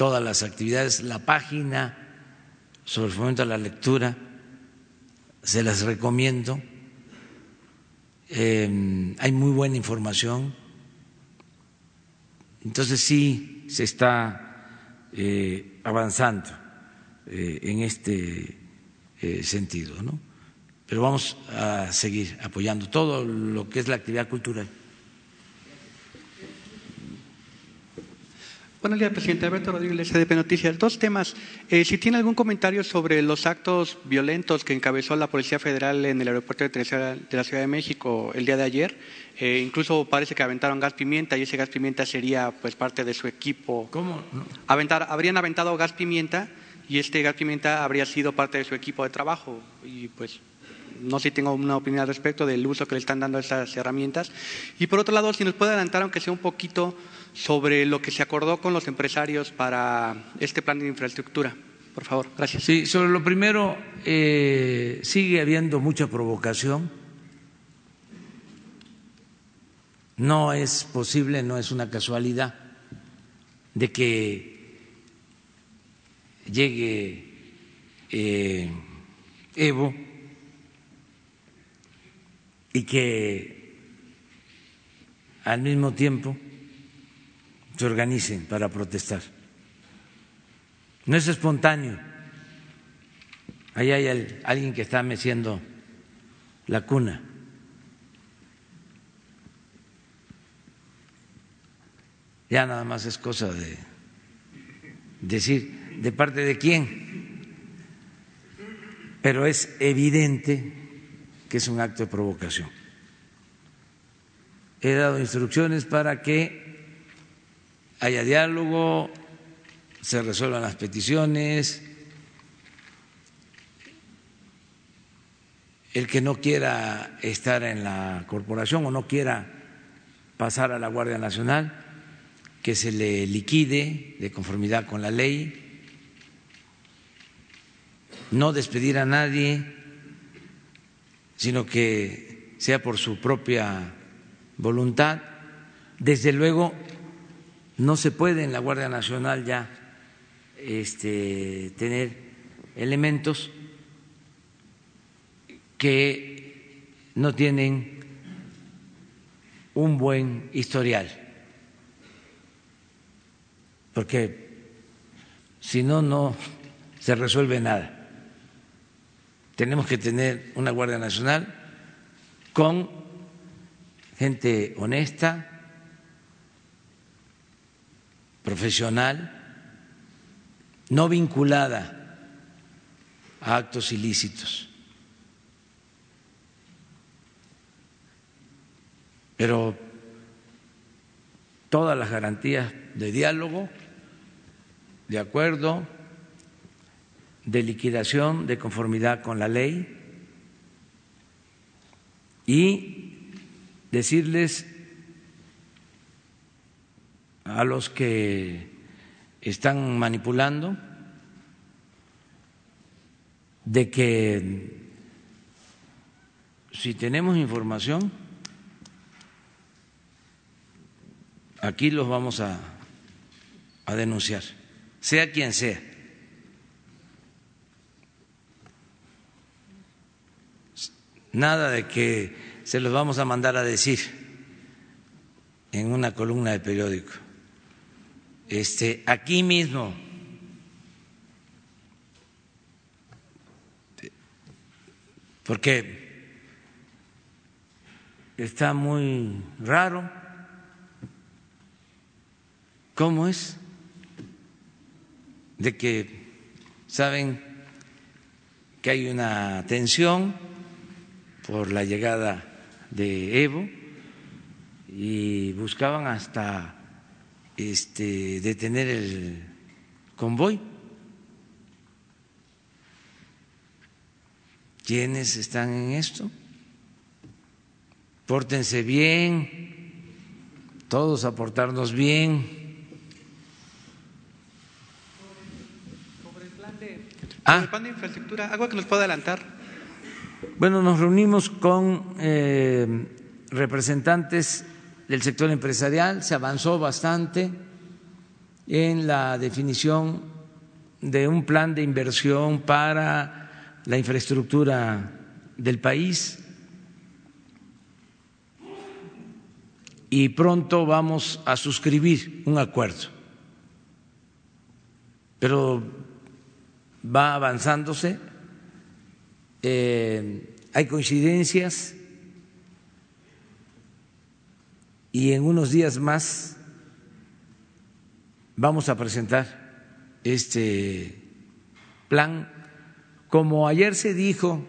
todas las actividades. La página sobre el fomento a la lectura se las recomiendo. Eh, hay muy buena información. Entonces sí se está eh, avanzando eh, en este sentido, ¿no? Pero vamos a seguir apoyando todo lo que es la actividad cultural.
Buenos días, presidente. Alberto Rodríguez, CDP Noticias. Dos temas. Eh, si tiene algún comentario sobre los actos violentos que encabezó la Policía Federal en el aeropuerto de la Ciudad de México el día de ayer. Eh, incluso parece que aventaron gas pimienta y ese gas pimienta sería pues parte de su equipo.
¿Cómo?
Aventar, habrían aventado gas pimienta y este gas pimienta habría sido parte de su equipo de trabajo. Y pues no sé si tengo una opinión al respecto del uso que le están dando esas herramientas. Y por otro lado, si nos puede adelantar, aunque sea un poquito, sobre lo que se acordó con los empresarios para este plan de infraestructura. Por favor, gracias.
Sí, sobre lo primero, eh, sigue habiendo mucha provocación. No es posible, no es una casualidad de que llegue eh, Evo y que al mismo tiempo se organicen para protestar. No es espontáneo. Ahí hay alguien que está meciendo la cuna. Ya nada más es cosa de decir de parte de quién, pero es evidente que es un acto de provocación. He dado instrucciones para que haya diálogo, se resuelvan las peticiones. El que no quiera estar en la corporación o no quiera pasar a la Guardia Nacional, que se le liquide de conformidad con la ley, no despedir a nadie, sino que sea por su propia voluntad. Desde luego, no se puede en la Guardia Nacional ya este, tener elementos que no tienen un buen historial, porque si no, no se resuelve nada. Tenemos que tener una Guardia Nacional con gente honesta, profesional, no vinculada a actos ilícitos. Pero todas las garantías de diálogo, de acuerdo, de liquidación, de conformidad con la ley y decirles a los que están manipulando de que si tenemos información, aquí los vamos a, a denunciar, sea quien sea. Nada de que se los vamos a mandar a decir en una columna de periódico. Este, aquí mismo porque está muy raro. ¿Cómo es? De que saben que hay una tensión por la llegada de Evo y buscaban hasta este, detener el convoy. ¿Quiénes están en esto? Pórtense bien, todos aportarnos bien.
Sobre el plan de,
Ah.
el plan de infraestructura, ¿algo que nos pueda adelantar?
Bueno, nos reunimos con eh, representantes del sector empresarial, se avanzó bastante en la definición de un plan de inversión para la infraestructura del país. Y pronto vamos a suscribir un acuerdo. Pero va avanzándose, eh, hay coincidencias y en unos días más vamos a presentar este plan. Como ayer se dijo,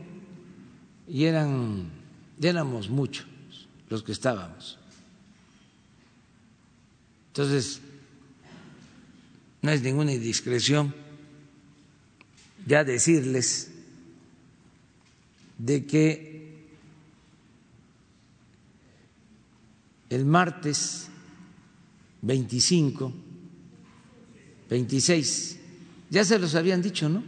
y eran, éramos muchos los que estábamos. Entonces, no es ninguna indiscreción ya decirles de que el martes 25, 26, ya se los habían dicho, ¿no?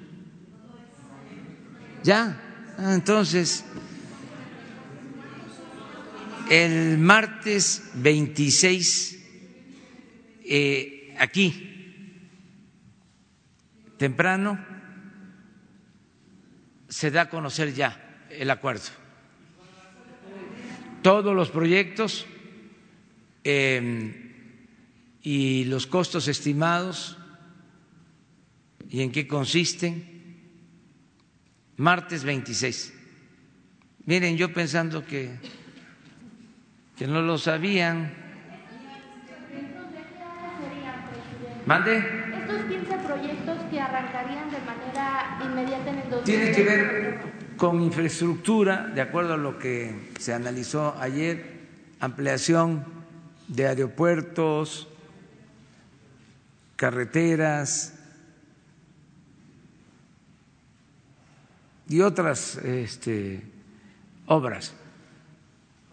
Ya, Ah, entonces, el martes 26, eh, aquí, temprano, se da a conocer ya el acuerdo. Todos los proyectos eh, y los costos estimados y en qué consisten. Martes 26. Miren, yo pensando que, que no lo sabían. ¿Mande?
Estos 15 proyectos que arrancarían de manera inmediata en el 2020.
Tiene que ver con infraestructura, de acuerdo a lo que se analizó ayer, ampliación de aeropuertos, carreteras y otras este, obras.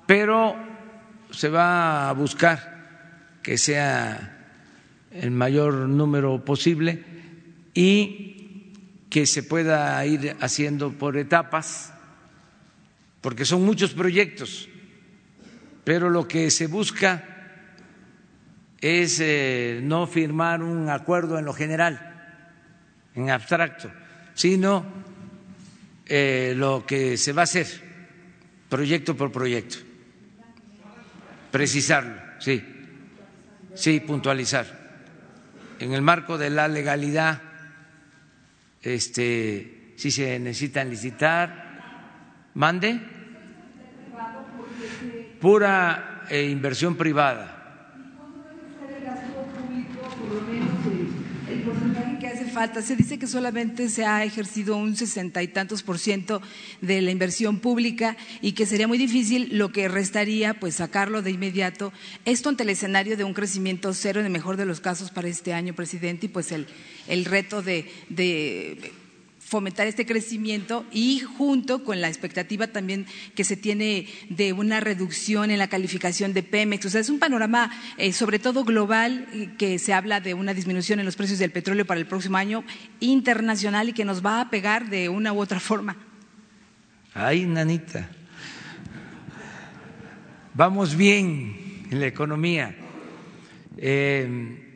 Pero se va a buscar que sea el mayor número posible y que se pueda ir haciendo por etapas, porque son muchos proyectos, pero lo que se busca es eh, no firmar un acuerdo en lo general, en abstracto, sino eh, lo que se va a hacer, proyecto por proyecto, precisarlo, sí, sí, puntualizar. En el marco de la legalidad, este, si se necesitan licitar, mande, pura eh, inversión privada.
el porcentaje que hace falta. Se dice que solamente se ha ejercido un sesenta y tantos por ciento de la inversión pública y que sería muy difícil lo que restaría, pues sacarlo de inmediato. Esto ante el escenario de un crecimiento cero en el mejor de los casos para este año, presidente, y pues el, el reto de, de fomentar este crecimiento y junto con la expectativa también que se tiene de una reducción en la calificación de Pemex. O sea, es un panorama eh, sobre todo global que se habla de una disminución en los precios del petróleo para el próximo año internacional y que nos va a pegar de una u otra forma.
Ay, nanita. Vamos bien en la economía. Eh,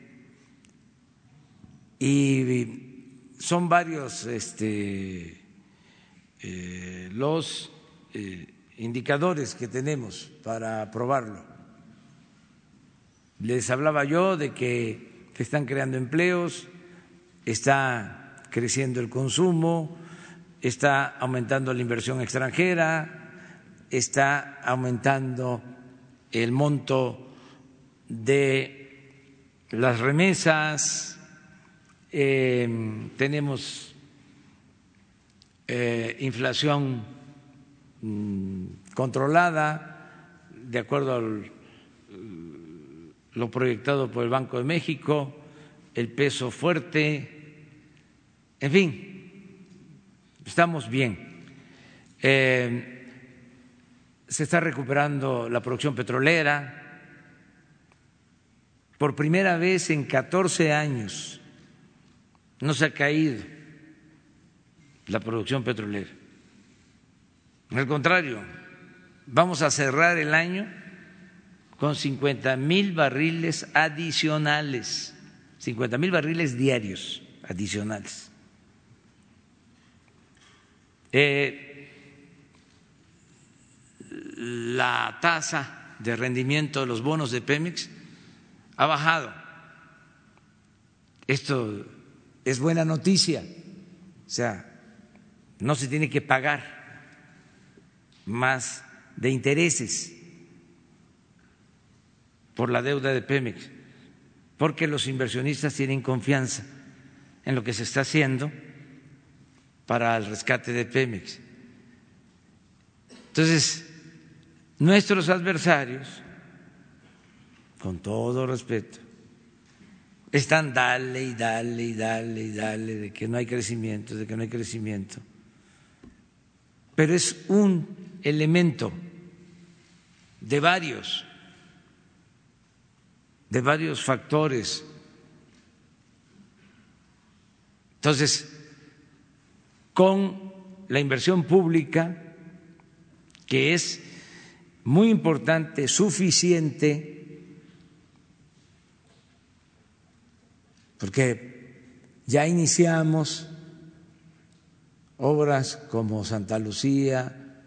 y son varios este, eh, los eh, indicadores que tenemos para probarlo. Les hablaba yo de que se están creando empleos, está creciendo el consumo, está aumentando la inversión extranjera, está aumentando el monto de las remesas, eh, tenemos eh, inflación mm, controlada de acuerdo a lo proyectado por el Banco de México, el peso fuerte, en fin, estamos bien. Eh, se está recuperando la producción petrolera. Por primera vez en 14 años no se ha caído la producción petrolera. Al contrario, vamos a cerrar el año con 50 mil barriles adicionales, 50 mil barriles diarios adicionales. Eh, la tasa de rendimiento de los bonos de Pemex ha bajado. Esto es buena noticia. O sea, no se tiene que pagar más de intereses por la deuda de Pemex, porque los inversionistas tienen confianza en lo que se está haciendo para el rescate de Pemex. Entonces, Nuestros adversarios, con todo respeto, están dale y dale y dale y dale de que no hay crecimiento, de que no hay crecimiento. Pero es un elemento de varios, de varios factores. Entonces, con la inversión pública, que es muy importante, suficiente, porque ya iniciamos obras como Santa Lucía,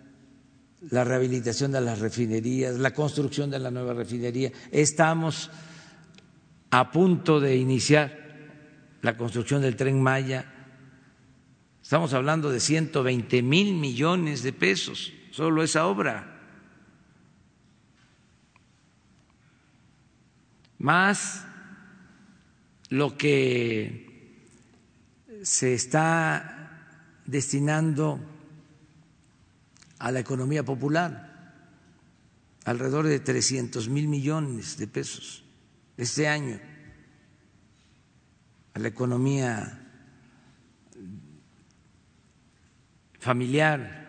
la rehabilitación de las refinerías, la construcción de la nueva refinería. Estamos a punto de iniciar la construcción del tren Maya. Estamos hablando de 120 mil millones de pesos, solo esa obra. más lo que se está destinando a la economía popular, alrededor de 300 mil millones de pesos este año, a la economía familiar,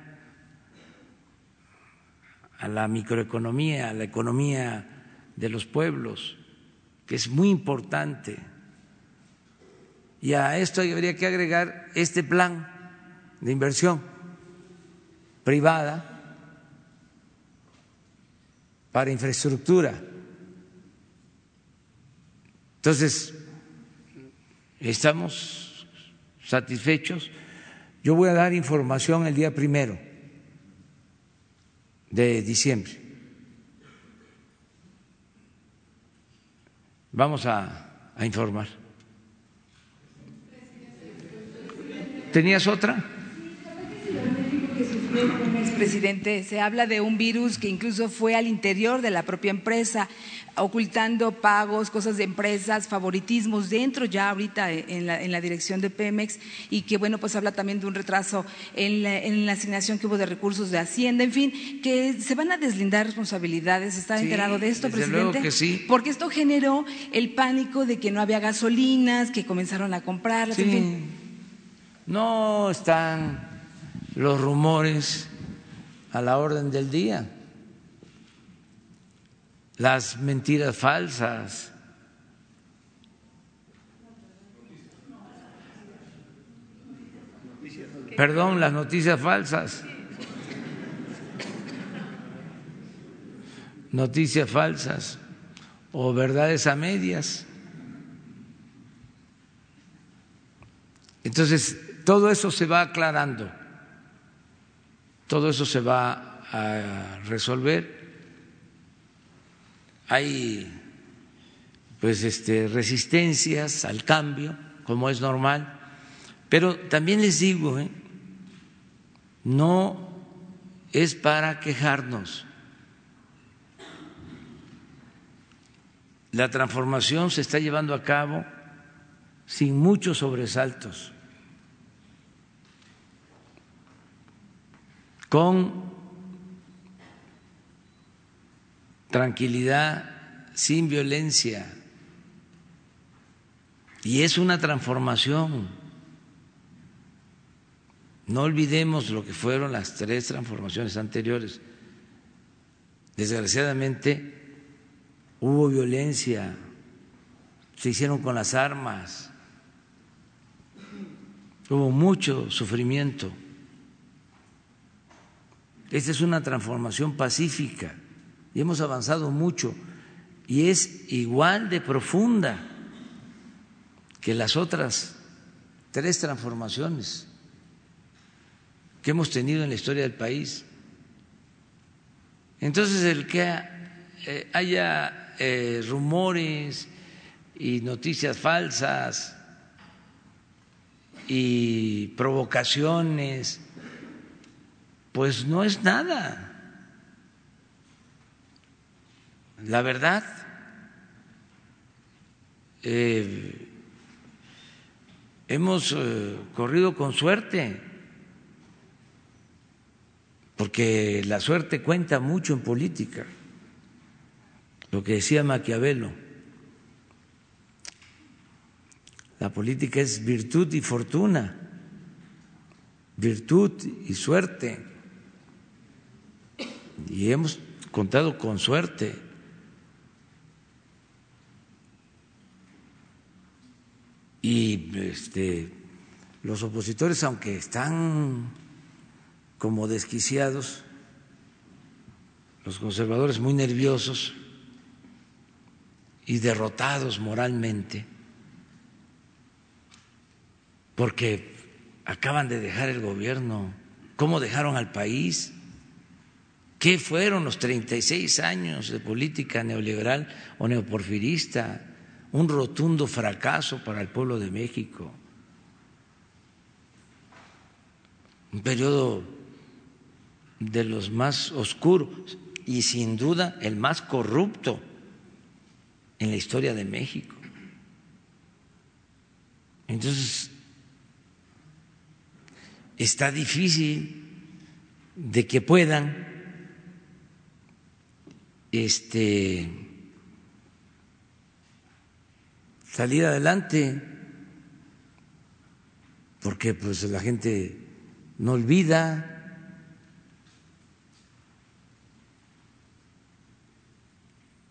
a la microeconomía, a la economía de los pueblos que es muy importante. Y a esto habría que agregar este plan de inversión privada para infraestructura. Entonces, estamos satisfechos. Yo voy a dar información el día primero de diciembre Vamos a, informar. ¿Tenías otra?
Presidente, se habla de un virus que incluso fue al interior de la propia empresa ocultando pagos, cosas de empresas, favoritismos dentro ya ahorita en la, en la dirección de Pemex y que bueno, pues habla también de un retraso en la, en la, asignación que hubo de recursos de Hacienda, en fin, que se van a deslindar responsabilidades. ¿Está enterado de esto, presidente?
que sí.
Porque esto generó el pánico de que no había gasolinas, que comenzaron a comprarlas, en fin.
No están los rumores a la orden del día las mentiras falsas. Perdón, las noticias falsas. Noticias falsas o verdades a medias. Entonces, todo eso se va aclarando, todo eso se va a resolver. Hay pues este resistencias al cambio, como es normal, pero también les digo, ¿eh? no es para quejarnos. La transformación se está llevando a cabo sin muchos sobresaltos, con tranquilidad, sin violencia. Y es una transformación. No olvidemos lo que fueron las tres transformaciones anteriores. Desgraciadamente hubo violencia, se hicieron con las armas, hubo mucho sufrimiento. Esta es una transformación pacífica y hemos avanzado mucho y es igual de profunda que las otras tres transformaciones que hemos tenido en la historia del país. Entonces, el que eh, haya eh, rumores y noticias falsas y provocaciones, pues no es nada. La verdad, eh, hemos corrido con suerte porque la suerte cuenta mucho en política, lo que decía Maquiavelo, la política es virtud y fortuna, virtud y suerte, y hemos contado con suerte. Y este, los opositores, aunque están como desquiciados, los conservadores muy nerviosos y derrotados moralmente, porque acaban de dejar el gobierno, cómo dejaron al país, qué fueron los 36 años de política neoliberal o neoporfirista, un rotundo fracaso para el pueblo de México, un periodo de los más oscuros y sin duda el más corrupto en la historia de México. Entonces, está difícil de que puedan este salir adelante porque pues la gente no olvida.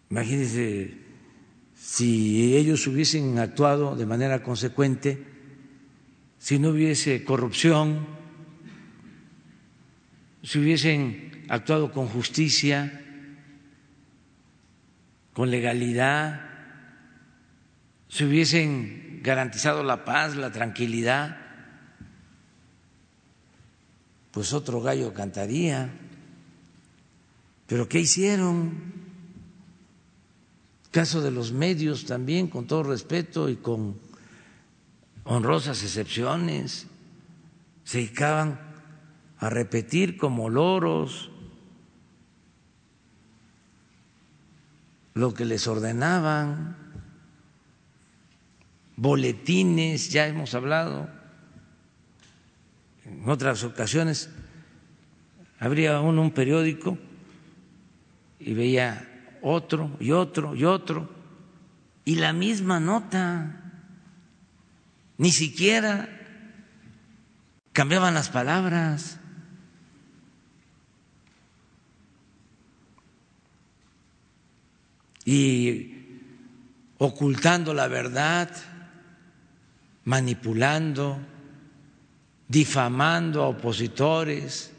Imagínense si ellos hubiesen actuado de manera consecuente, si no hubiese corrupción, si hubiesen actuado con justicia, con legalidad, si hubiesen garantizado la paz, la tranquilidad, pues otro gallo cantaría. Pero ¿qué hicieron? caso de los medios también, con todo respeto y con honrosas excepciones, se dedicaban a repetir como loros lo que les ordenaban, boletines, ya hemos hablado en otras ocasiones, habría uno un periódico y veía otro y otro y otro, y la misma nota, ni siquiera cambiaban las palabras. Y ocultando la verdad, manipulando, difamando a opositores.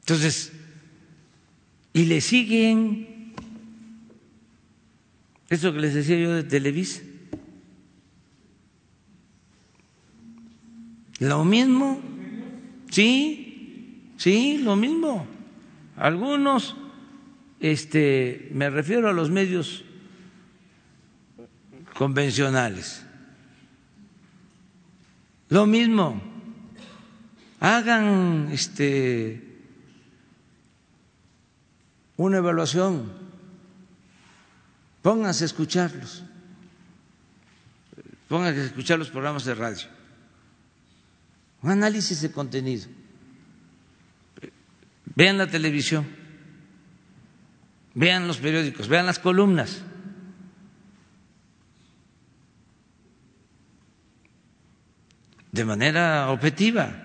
Entonces, y le siguen, eso que les decía yo de Televisa, Lo mismo, sí, sí, lo mismo. Algunos, este, me refiero a los medios convencionales. Lo mismo, hagan este una evaluación, pónganse a escucharlos, pónganse a escuchar los programas de radio, un análisis de contenido, vean la televisión, vean los periódicos, vean las columnas. de manera objetiva.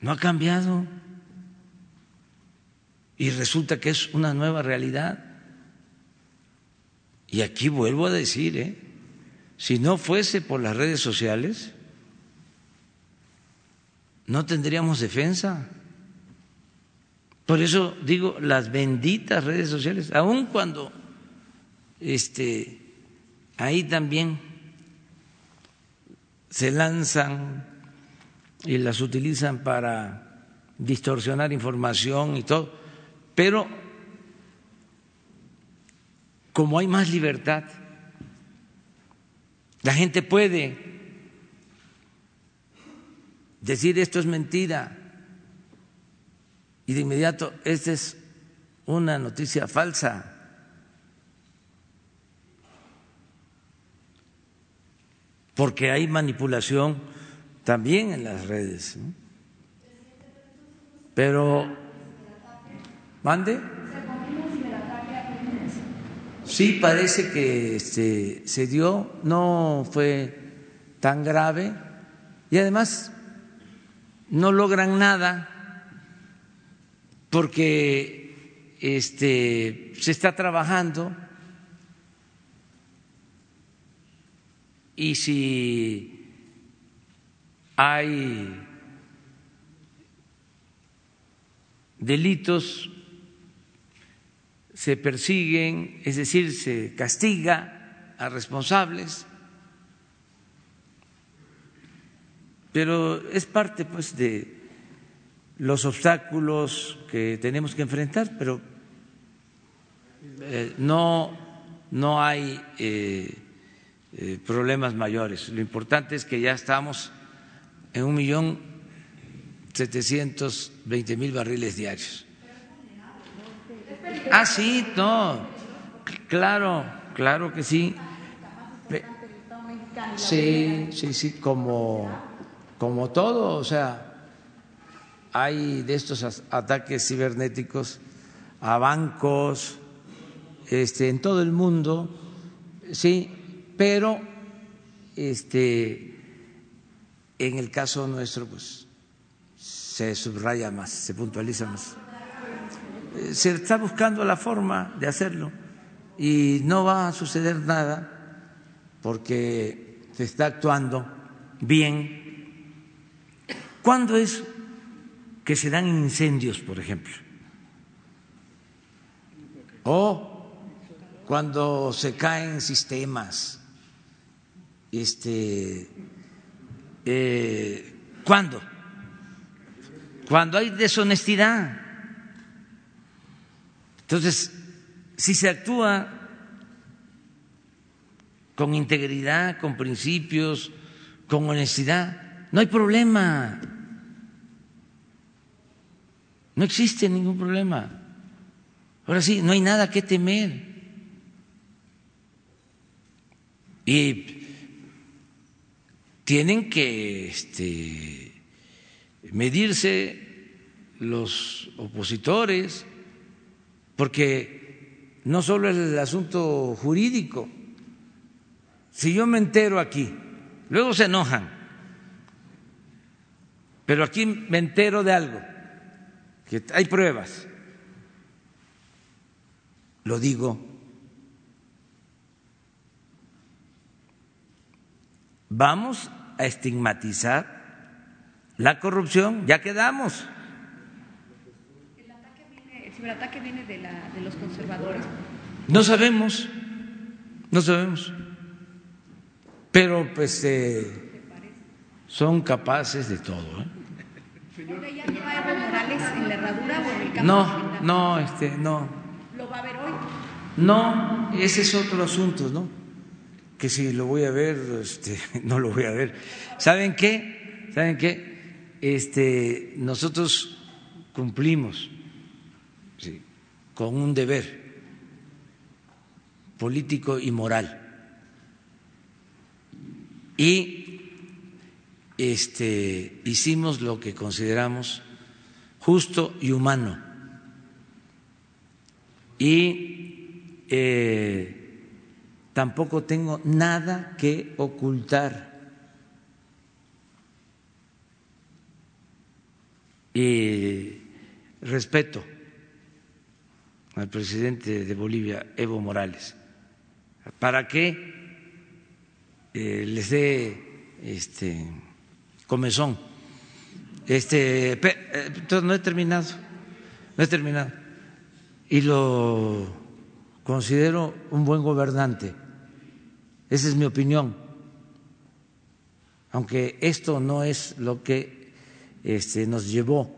No ha cambiado. Y resulta que es una nueva realidad. Y aquí vuelvo a decir, ¿eh? si no fuese por las redes sociales, no tendríamos defensa. Por eso digo las benditas redes sociales, aun cuando este, ahí también se lanzan y las utilizan para distorsionar información y todo, pero como hay más libertad, la gente puede decir esto es mentira y de inmediato esta es una noticia falsa. Porque hay manipulación también en las redes. Pero, mande. Sí, parece que este, se dio, no fue tan grave y además no logran nada porque este, se está trabajando. Y si hay delitos, se persiguen, es decir, se castiga a responsables, pero es parte pues de los obstáculos que tenemos que enfrentar, pero eh, no, no hay eh, eh, problemas mayores. Lo importante es que ya estamos en un millón setecientos veinte mil barriles diarios. Ah, sí, no, claro, claro que sí. Sí, sí, sí, como, como todo, o sea, hay de estos ataques cibernéticos a bancos, este, en todo el mundo, sí, pero este en el caso nuestro, pues se subraya más, se puntualiza más. Se está buscando la forma de hacerlo y no va a suceder nada porque se está actuando bien. ¿Cuándo es que se dan incendios, por ejemplo? O cuando se caen sistemas, este, eh, ¿Cuándo? Cuando hay deshonestidad. Entonces, si se actúa con integridad, con principios, con honestidad, no hay problema. No existe ningún problema. Ahora sí, no hay nada que temer. Y tienen que este, medirse los opositores, porque no solo es el asunto jurídico, si yo me entero aquí, luego se enojan, pero aquí me entero de algo, que hay pruebas, lo digo vamos a estigmatizar la corrupción, ya quedamos.
¿El, ataque viene, el ciberataque viene de, la, de los conservadores?
No sabemos, no sabemos. Pero pues eh, son capaces de todo. ¿eh?
Morales en la herradura o en el campo
No, no, este, no.
¿Lo va a ver hoy?
No, ese es otro asunto, ¿no? Que si lo voy a ver, este, [laughs] no lo voy a ver. ¿Saben qué? ¿Saben qué? Este, nosotros cumplimos sí, con un deber político y moral. Y este, hicimos lo que consideramos justo y humano. Y eh, tampoco tengo nada que ocultar. Y respeto al presidente de Bolivia, Evo Morales, para que eh, les dé este comezón. Este, eh, no he terminado, no he terminado. Y lo considero un buen gobernante. Esa es mi opinión. Aunque esto no es lo que este, nos llevó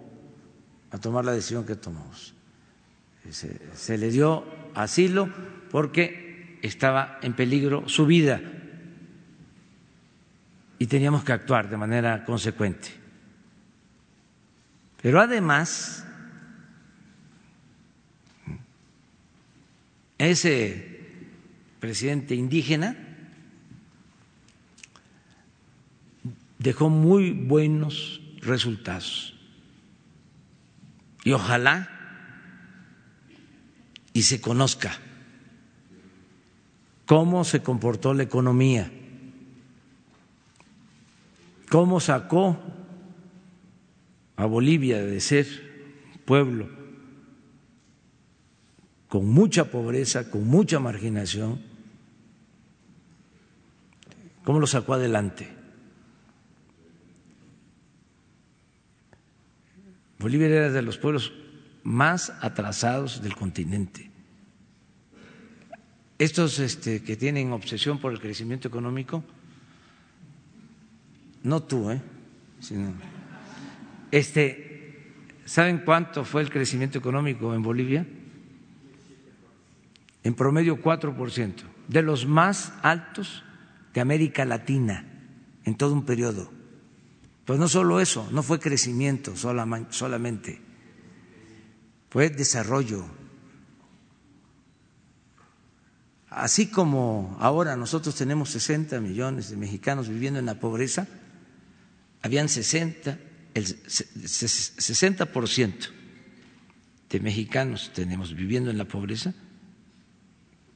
a tomar la decisión que tomamos. Se, se le dio asilo porque estaba en peligro su vida y teníamos que actuar de manera consecuente. Pero además, ese presidente indígena dejó muy buenos resultados. Y ojalá y se conozca cómo se comportó la economía cómo sacó a Bolivia de ser pueblo con mucha pobreza, con mucha marginación, cómo lo sacó adelante. Bolivia era de los pueblos más atrasados del continente. Estos este, que tienen obsesión por el crecimiento económico no tú, ¿eh? este, ¿saben cuánto fue el crecimiento económico en Bolivia? En promedio 4%, de los más altos de América Latina en todo un periodo. Pues no solo eso, no fue crecimiento solamente, fue desarrollo. Así como ahora nosotros tenemos 60 millones de mexicanos viviendo en la pobreza, habían 60, el 60% de mexicanos tenemos viviendo en la pobreza.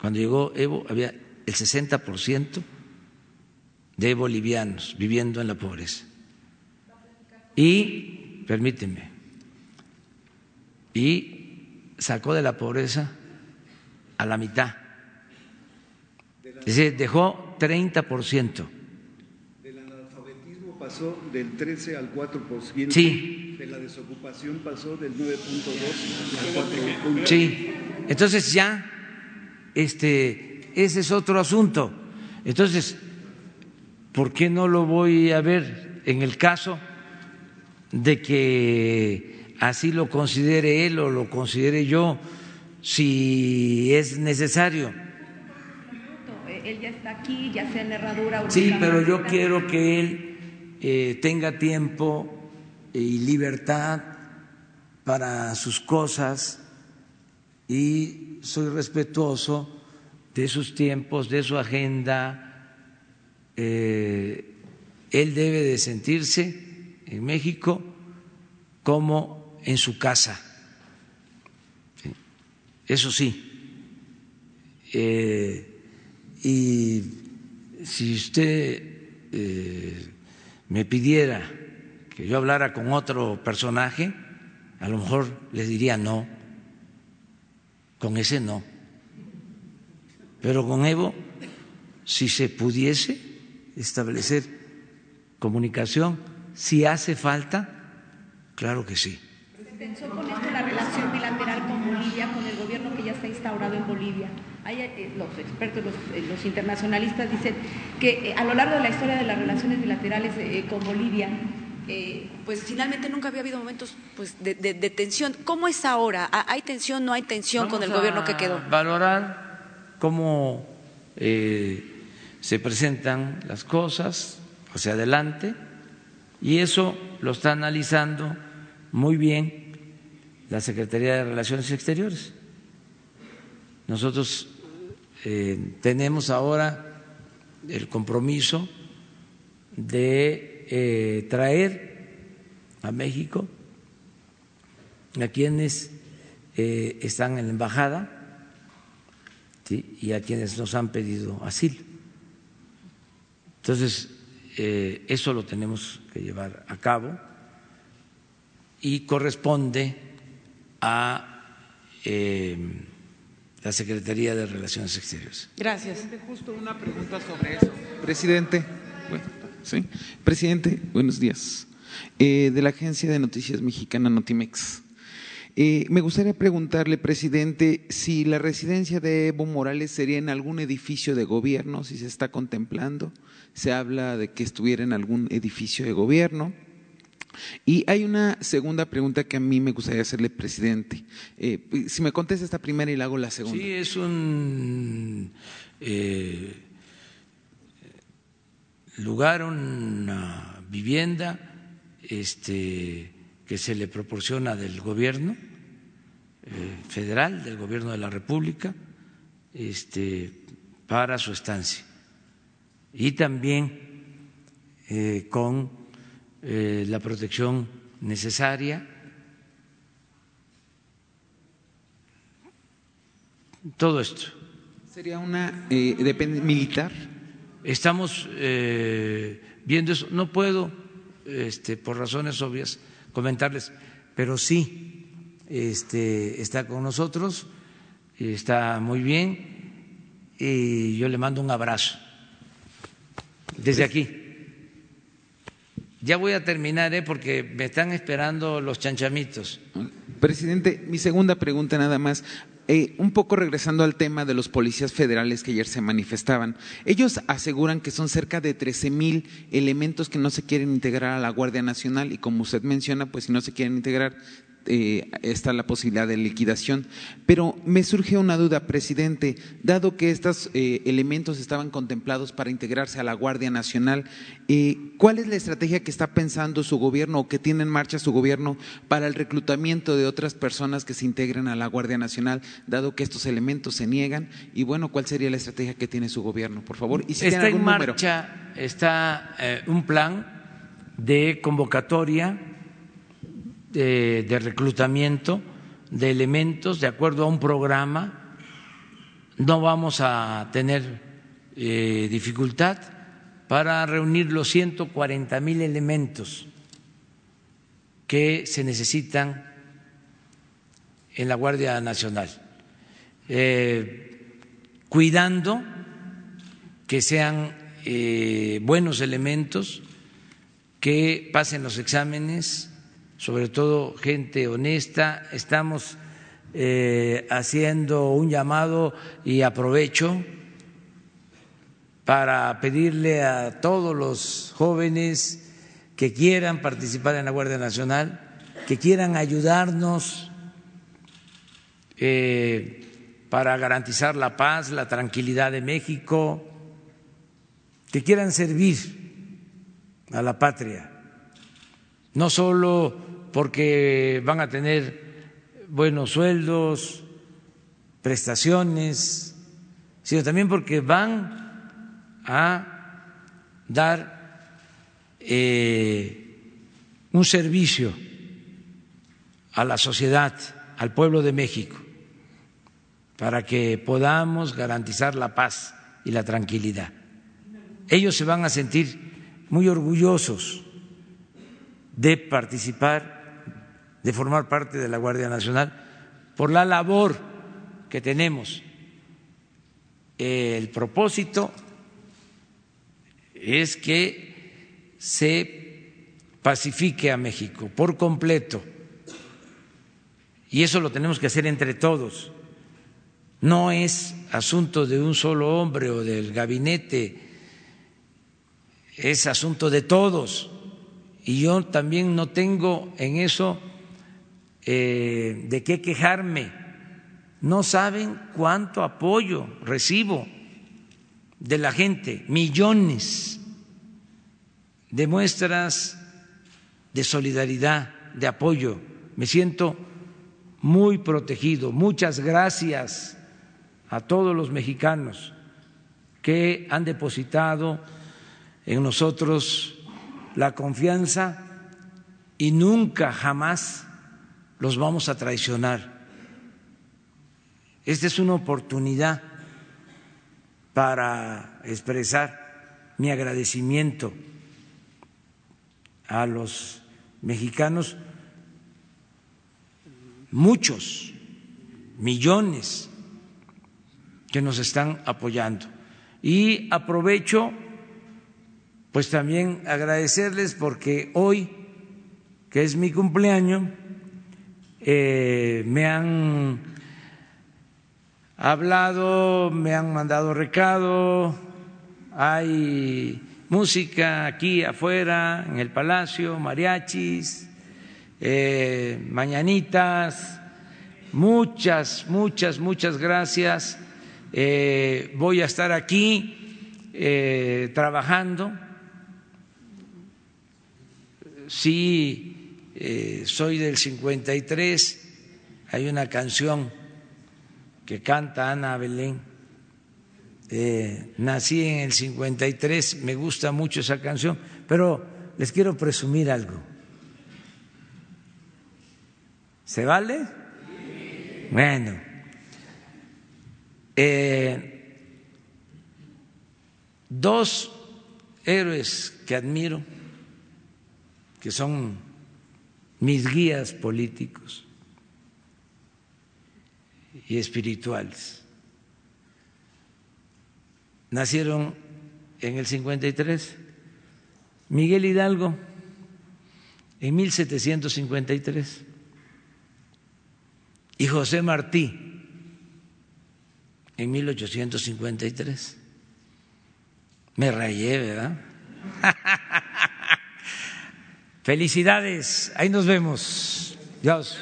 Cuando llegó Evo había el 60% de bolivianos viviendo en la pobreza. Y, permíteme, y sacó de la pobreza a la mitad. Es decir, dejó 30%
pasó del 13 al 4%.
Sí.
De la desocupación pasó del 9.2 al 4%.
Sí. Entonces ya, este, ese es otro asunto. Entonces, ¿por qué no lo voy a ver en el caso de que así lo considere él o lo considere yo, si es necesario?
Él ya está aquí, ya sea en la herradura.
Sí, pero yo quiero que él eh, tenga tiempo y libertad para sus cosas y soy respetuoso de sus tiempos, de su agenda. Eh, él debe de sentirse en México como en su casa. Eso sí. Eh, y si usted me pidiera que yo hablara con otro personaje, a lo mejor les diría no, con ese no. Pero con Evo, si se pudiese establecer comunicación, si hace falta, claro que sí.
¿Se pensó con esto la relación bilateral con Bolivia, con el gobierno que ya está instaurado en Bolivia? Hay, eh, los expertos, los, eh, los, internacionalistas dicen que eh, a lo largo de la historia de las relaciones bilaterales con Bolivia, pues finalmente nunca había habido momentos pues, de, de, de, tensión. ¿Cómo es ahora? ¿Hay tensión, no hay tensión
Vamos
con el gobierno que quedó?
Valorar cómo se presentan las cosas hacia adelante y eso lo está analizando muy bien la Secretaría de Relaciones Exteriores. Nosotros eh, tenemos ahora el compromiso de eh, traer a México a quienes eh, están en la embajada y a quienes nos han pedido asilo. Entonces, eso lo tenemos que llevar a cabo y corresponde a la Secretaría de Relaciones Exteriores.
Gracias.
Justo una pregunta sobre eso. Presidente, bueno, ¿sí? Presidente, buenos días. Eh, de la Agencia de Noticias Mexicana Notimex. Eh, me gustaría preguntarle, presidente, si la residencia de Evo Morales sería en algún edificio de gobierno, si se está contemplando. Se habla de que estuviera en algún edificio de gobierno. Y hay una segunda pregunta que a mí me gustaría hacerle, presidente. Eh, si me contesta esta primera y le hago la segunda.
Sí, es un eh, lugar, una vivienda este, que se le proporciona del gobierno eh, federal, del gobierno de la República, este, para su estancia. Y también con eh, la protección necesaria. Todo esto.
¿Sería una eh, militar?
Estamos eh, viendo eso. No puedo, este, por razones obvias, comentarles, pero sí este, está con nosotros, está muy bien y yo le mando un abrazo desde aquí. Ya voy a terminar, ¿eh? porque me están esperando los chanchamitos.
Presidente, mi segunda pregunta nada más. Eh, un poco regresando al tema de los policías federales que ayer se manifestaban. Ellos aseguran que son cerca de 13 mil elementos que no se quieren integrar a la Guardia Nacional y como usted menciona, pues si no se quieren integrar, eh, está la posibilidad de liquidación. Pero me surge una duda, presidente, dado que estos eh, elementos estaban contemplados para integrarse a la Guardia Nacional, eh, ¿cuál es la estrategia que está pensando su gobierno o que tiene en marcha su gobierno para el reclutamiento de otras personas que se integren a la Guardia Nacional, dado que estos elementos se niegan? Y bueno, ¿cuál sería la estrategia que tiene su gobierno, por favor?
¿Y si está en marcha, número? está eh, un plan de convocatoria de, reclutamiento de elementos de acuerdo a un programa. No vamos a tener eh, dificultad para reunir los 140 mil elementos que se necesitan en la Guardia Nacional, eh, cuidando que sean eh, buenos elementos, que pasen los exámenes, sobre todo gente honesta. Estamos eh, haciendo un llamado y aprovecho para pedirle a todos los jóvenes que quieran participar en la Guardia Nacional, que quieran ayudarnos eh, para garantizar la paz, la tranquilidad de México, que quieran servir a la patria, no solo porque van a tener buenos sueldos, prestaciones, sino también porque van a dar eh, un servicio a la sociedad, al pueblo de México, para que podamos garantizar la paz y la tranquilidad. Ellos se van a sentir muy orgullosos de participar de formar parte de la Guardia Nacional por la labor que tenemos. El propósito es que se pacifique a México por completo y eso lo tenemos que hacer entre todos, no es asunto de un solo hombre o del gabinete, es asunto de todos. Y yo también no tengo en eso eh, de qué quejarme. No saben cuánto apoyo recibo de la gente, millones de muestras de solidaridad, de apoyo. Me siento muy protegido. Muchas gracias a todos los mexicanos que han depositado en nosotros la confianza y nunca, jamás los vamos a traicionar. Esta es una oportunidad para expresar mi agradecimiento a los mexicanos, muchos, millones que nos están apoyando. Y aprovecho pues también agradecerles porque hoy, que es mi cumpleaños, eh, me han hablado, me han mandado recado, hay música aquí afuera, en el palacio, mariachis, eh, mañanitas, muchas, muchas, muchas gracias. Eh, voy a estar aquí trabajando. Sí, soy del 53, hay una canción que canta Ana Belén eh, nací en el 53, me gusta mucho esa canción, pero les quiero presumir algo. ¿Se vale? Bueno, eh, dos héroes que admiro, que son mis guías políticos y espirituales nacieron en el 53, Miguel Hidalgo en 1753 y José Martí en 1853. Me rayé, ¿verdad? [laughs] Felicidades, ahí nos vemos. Dios.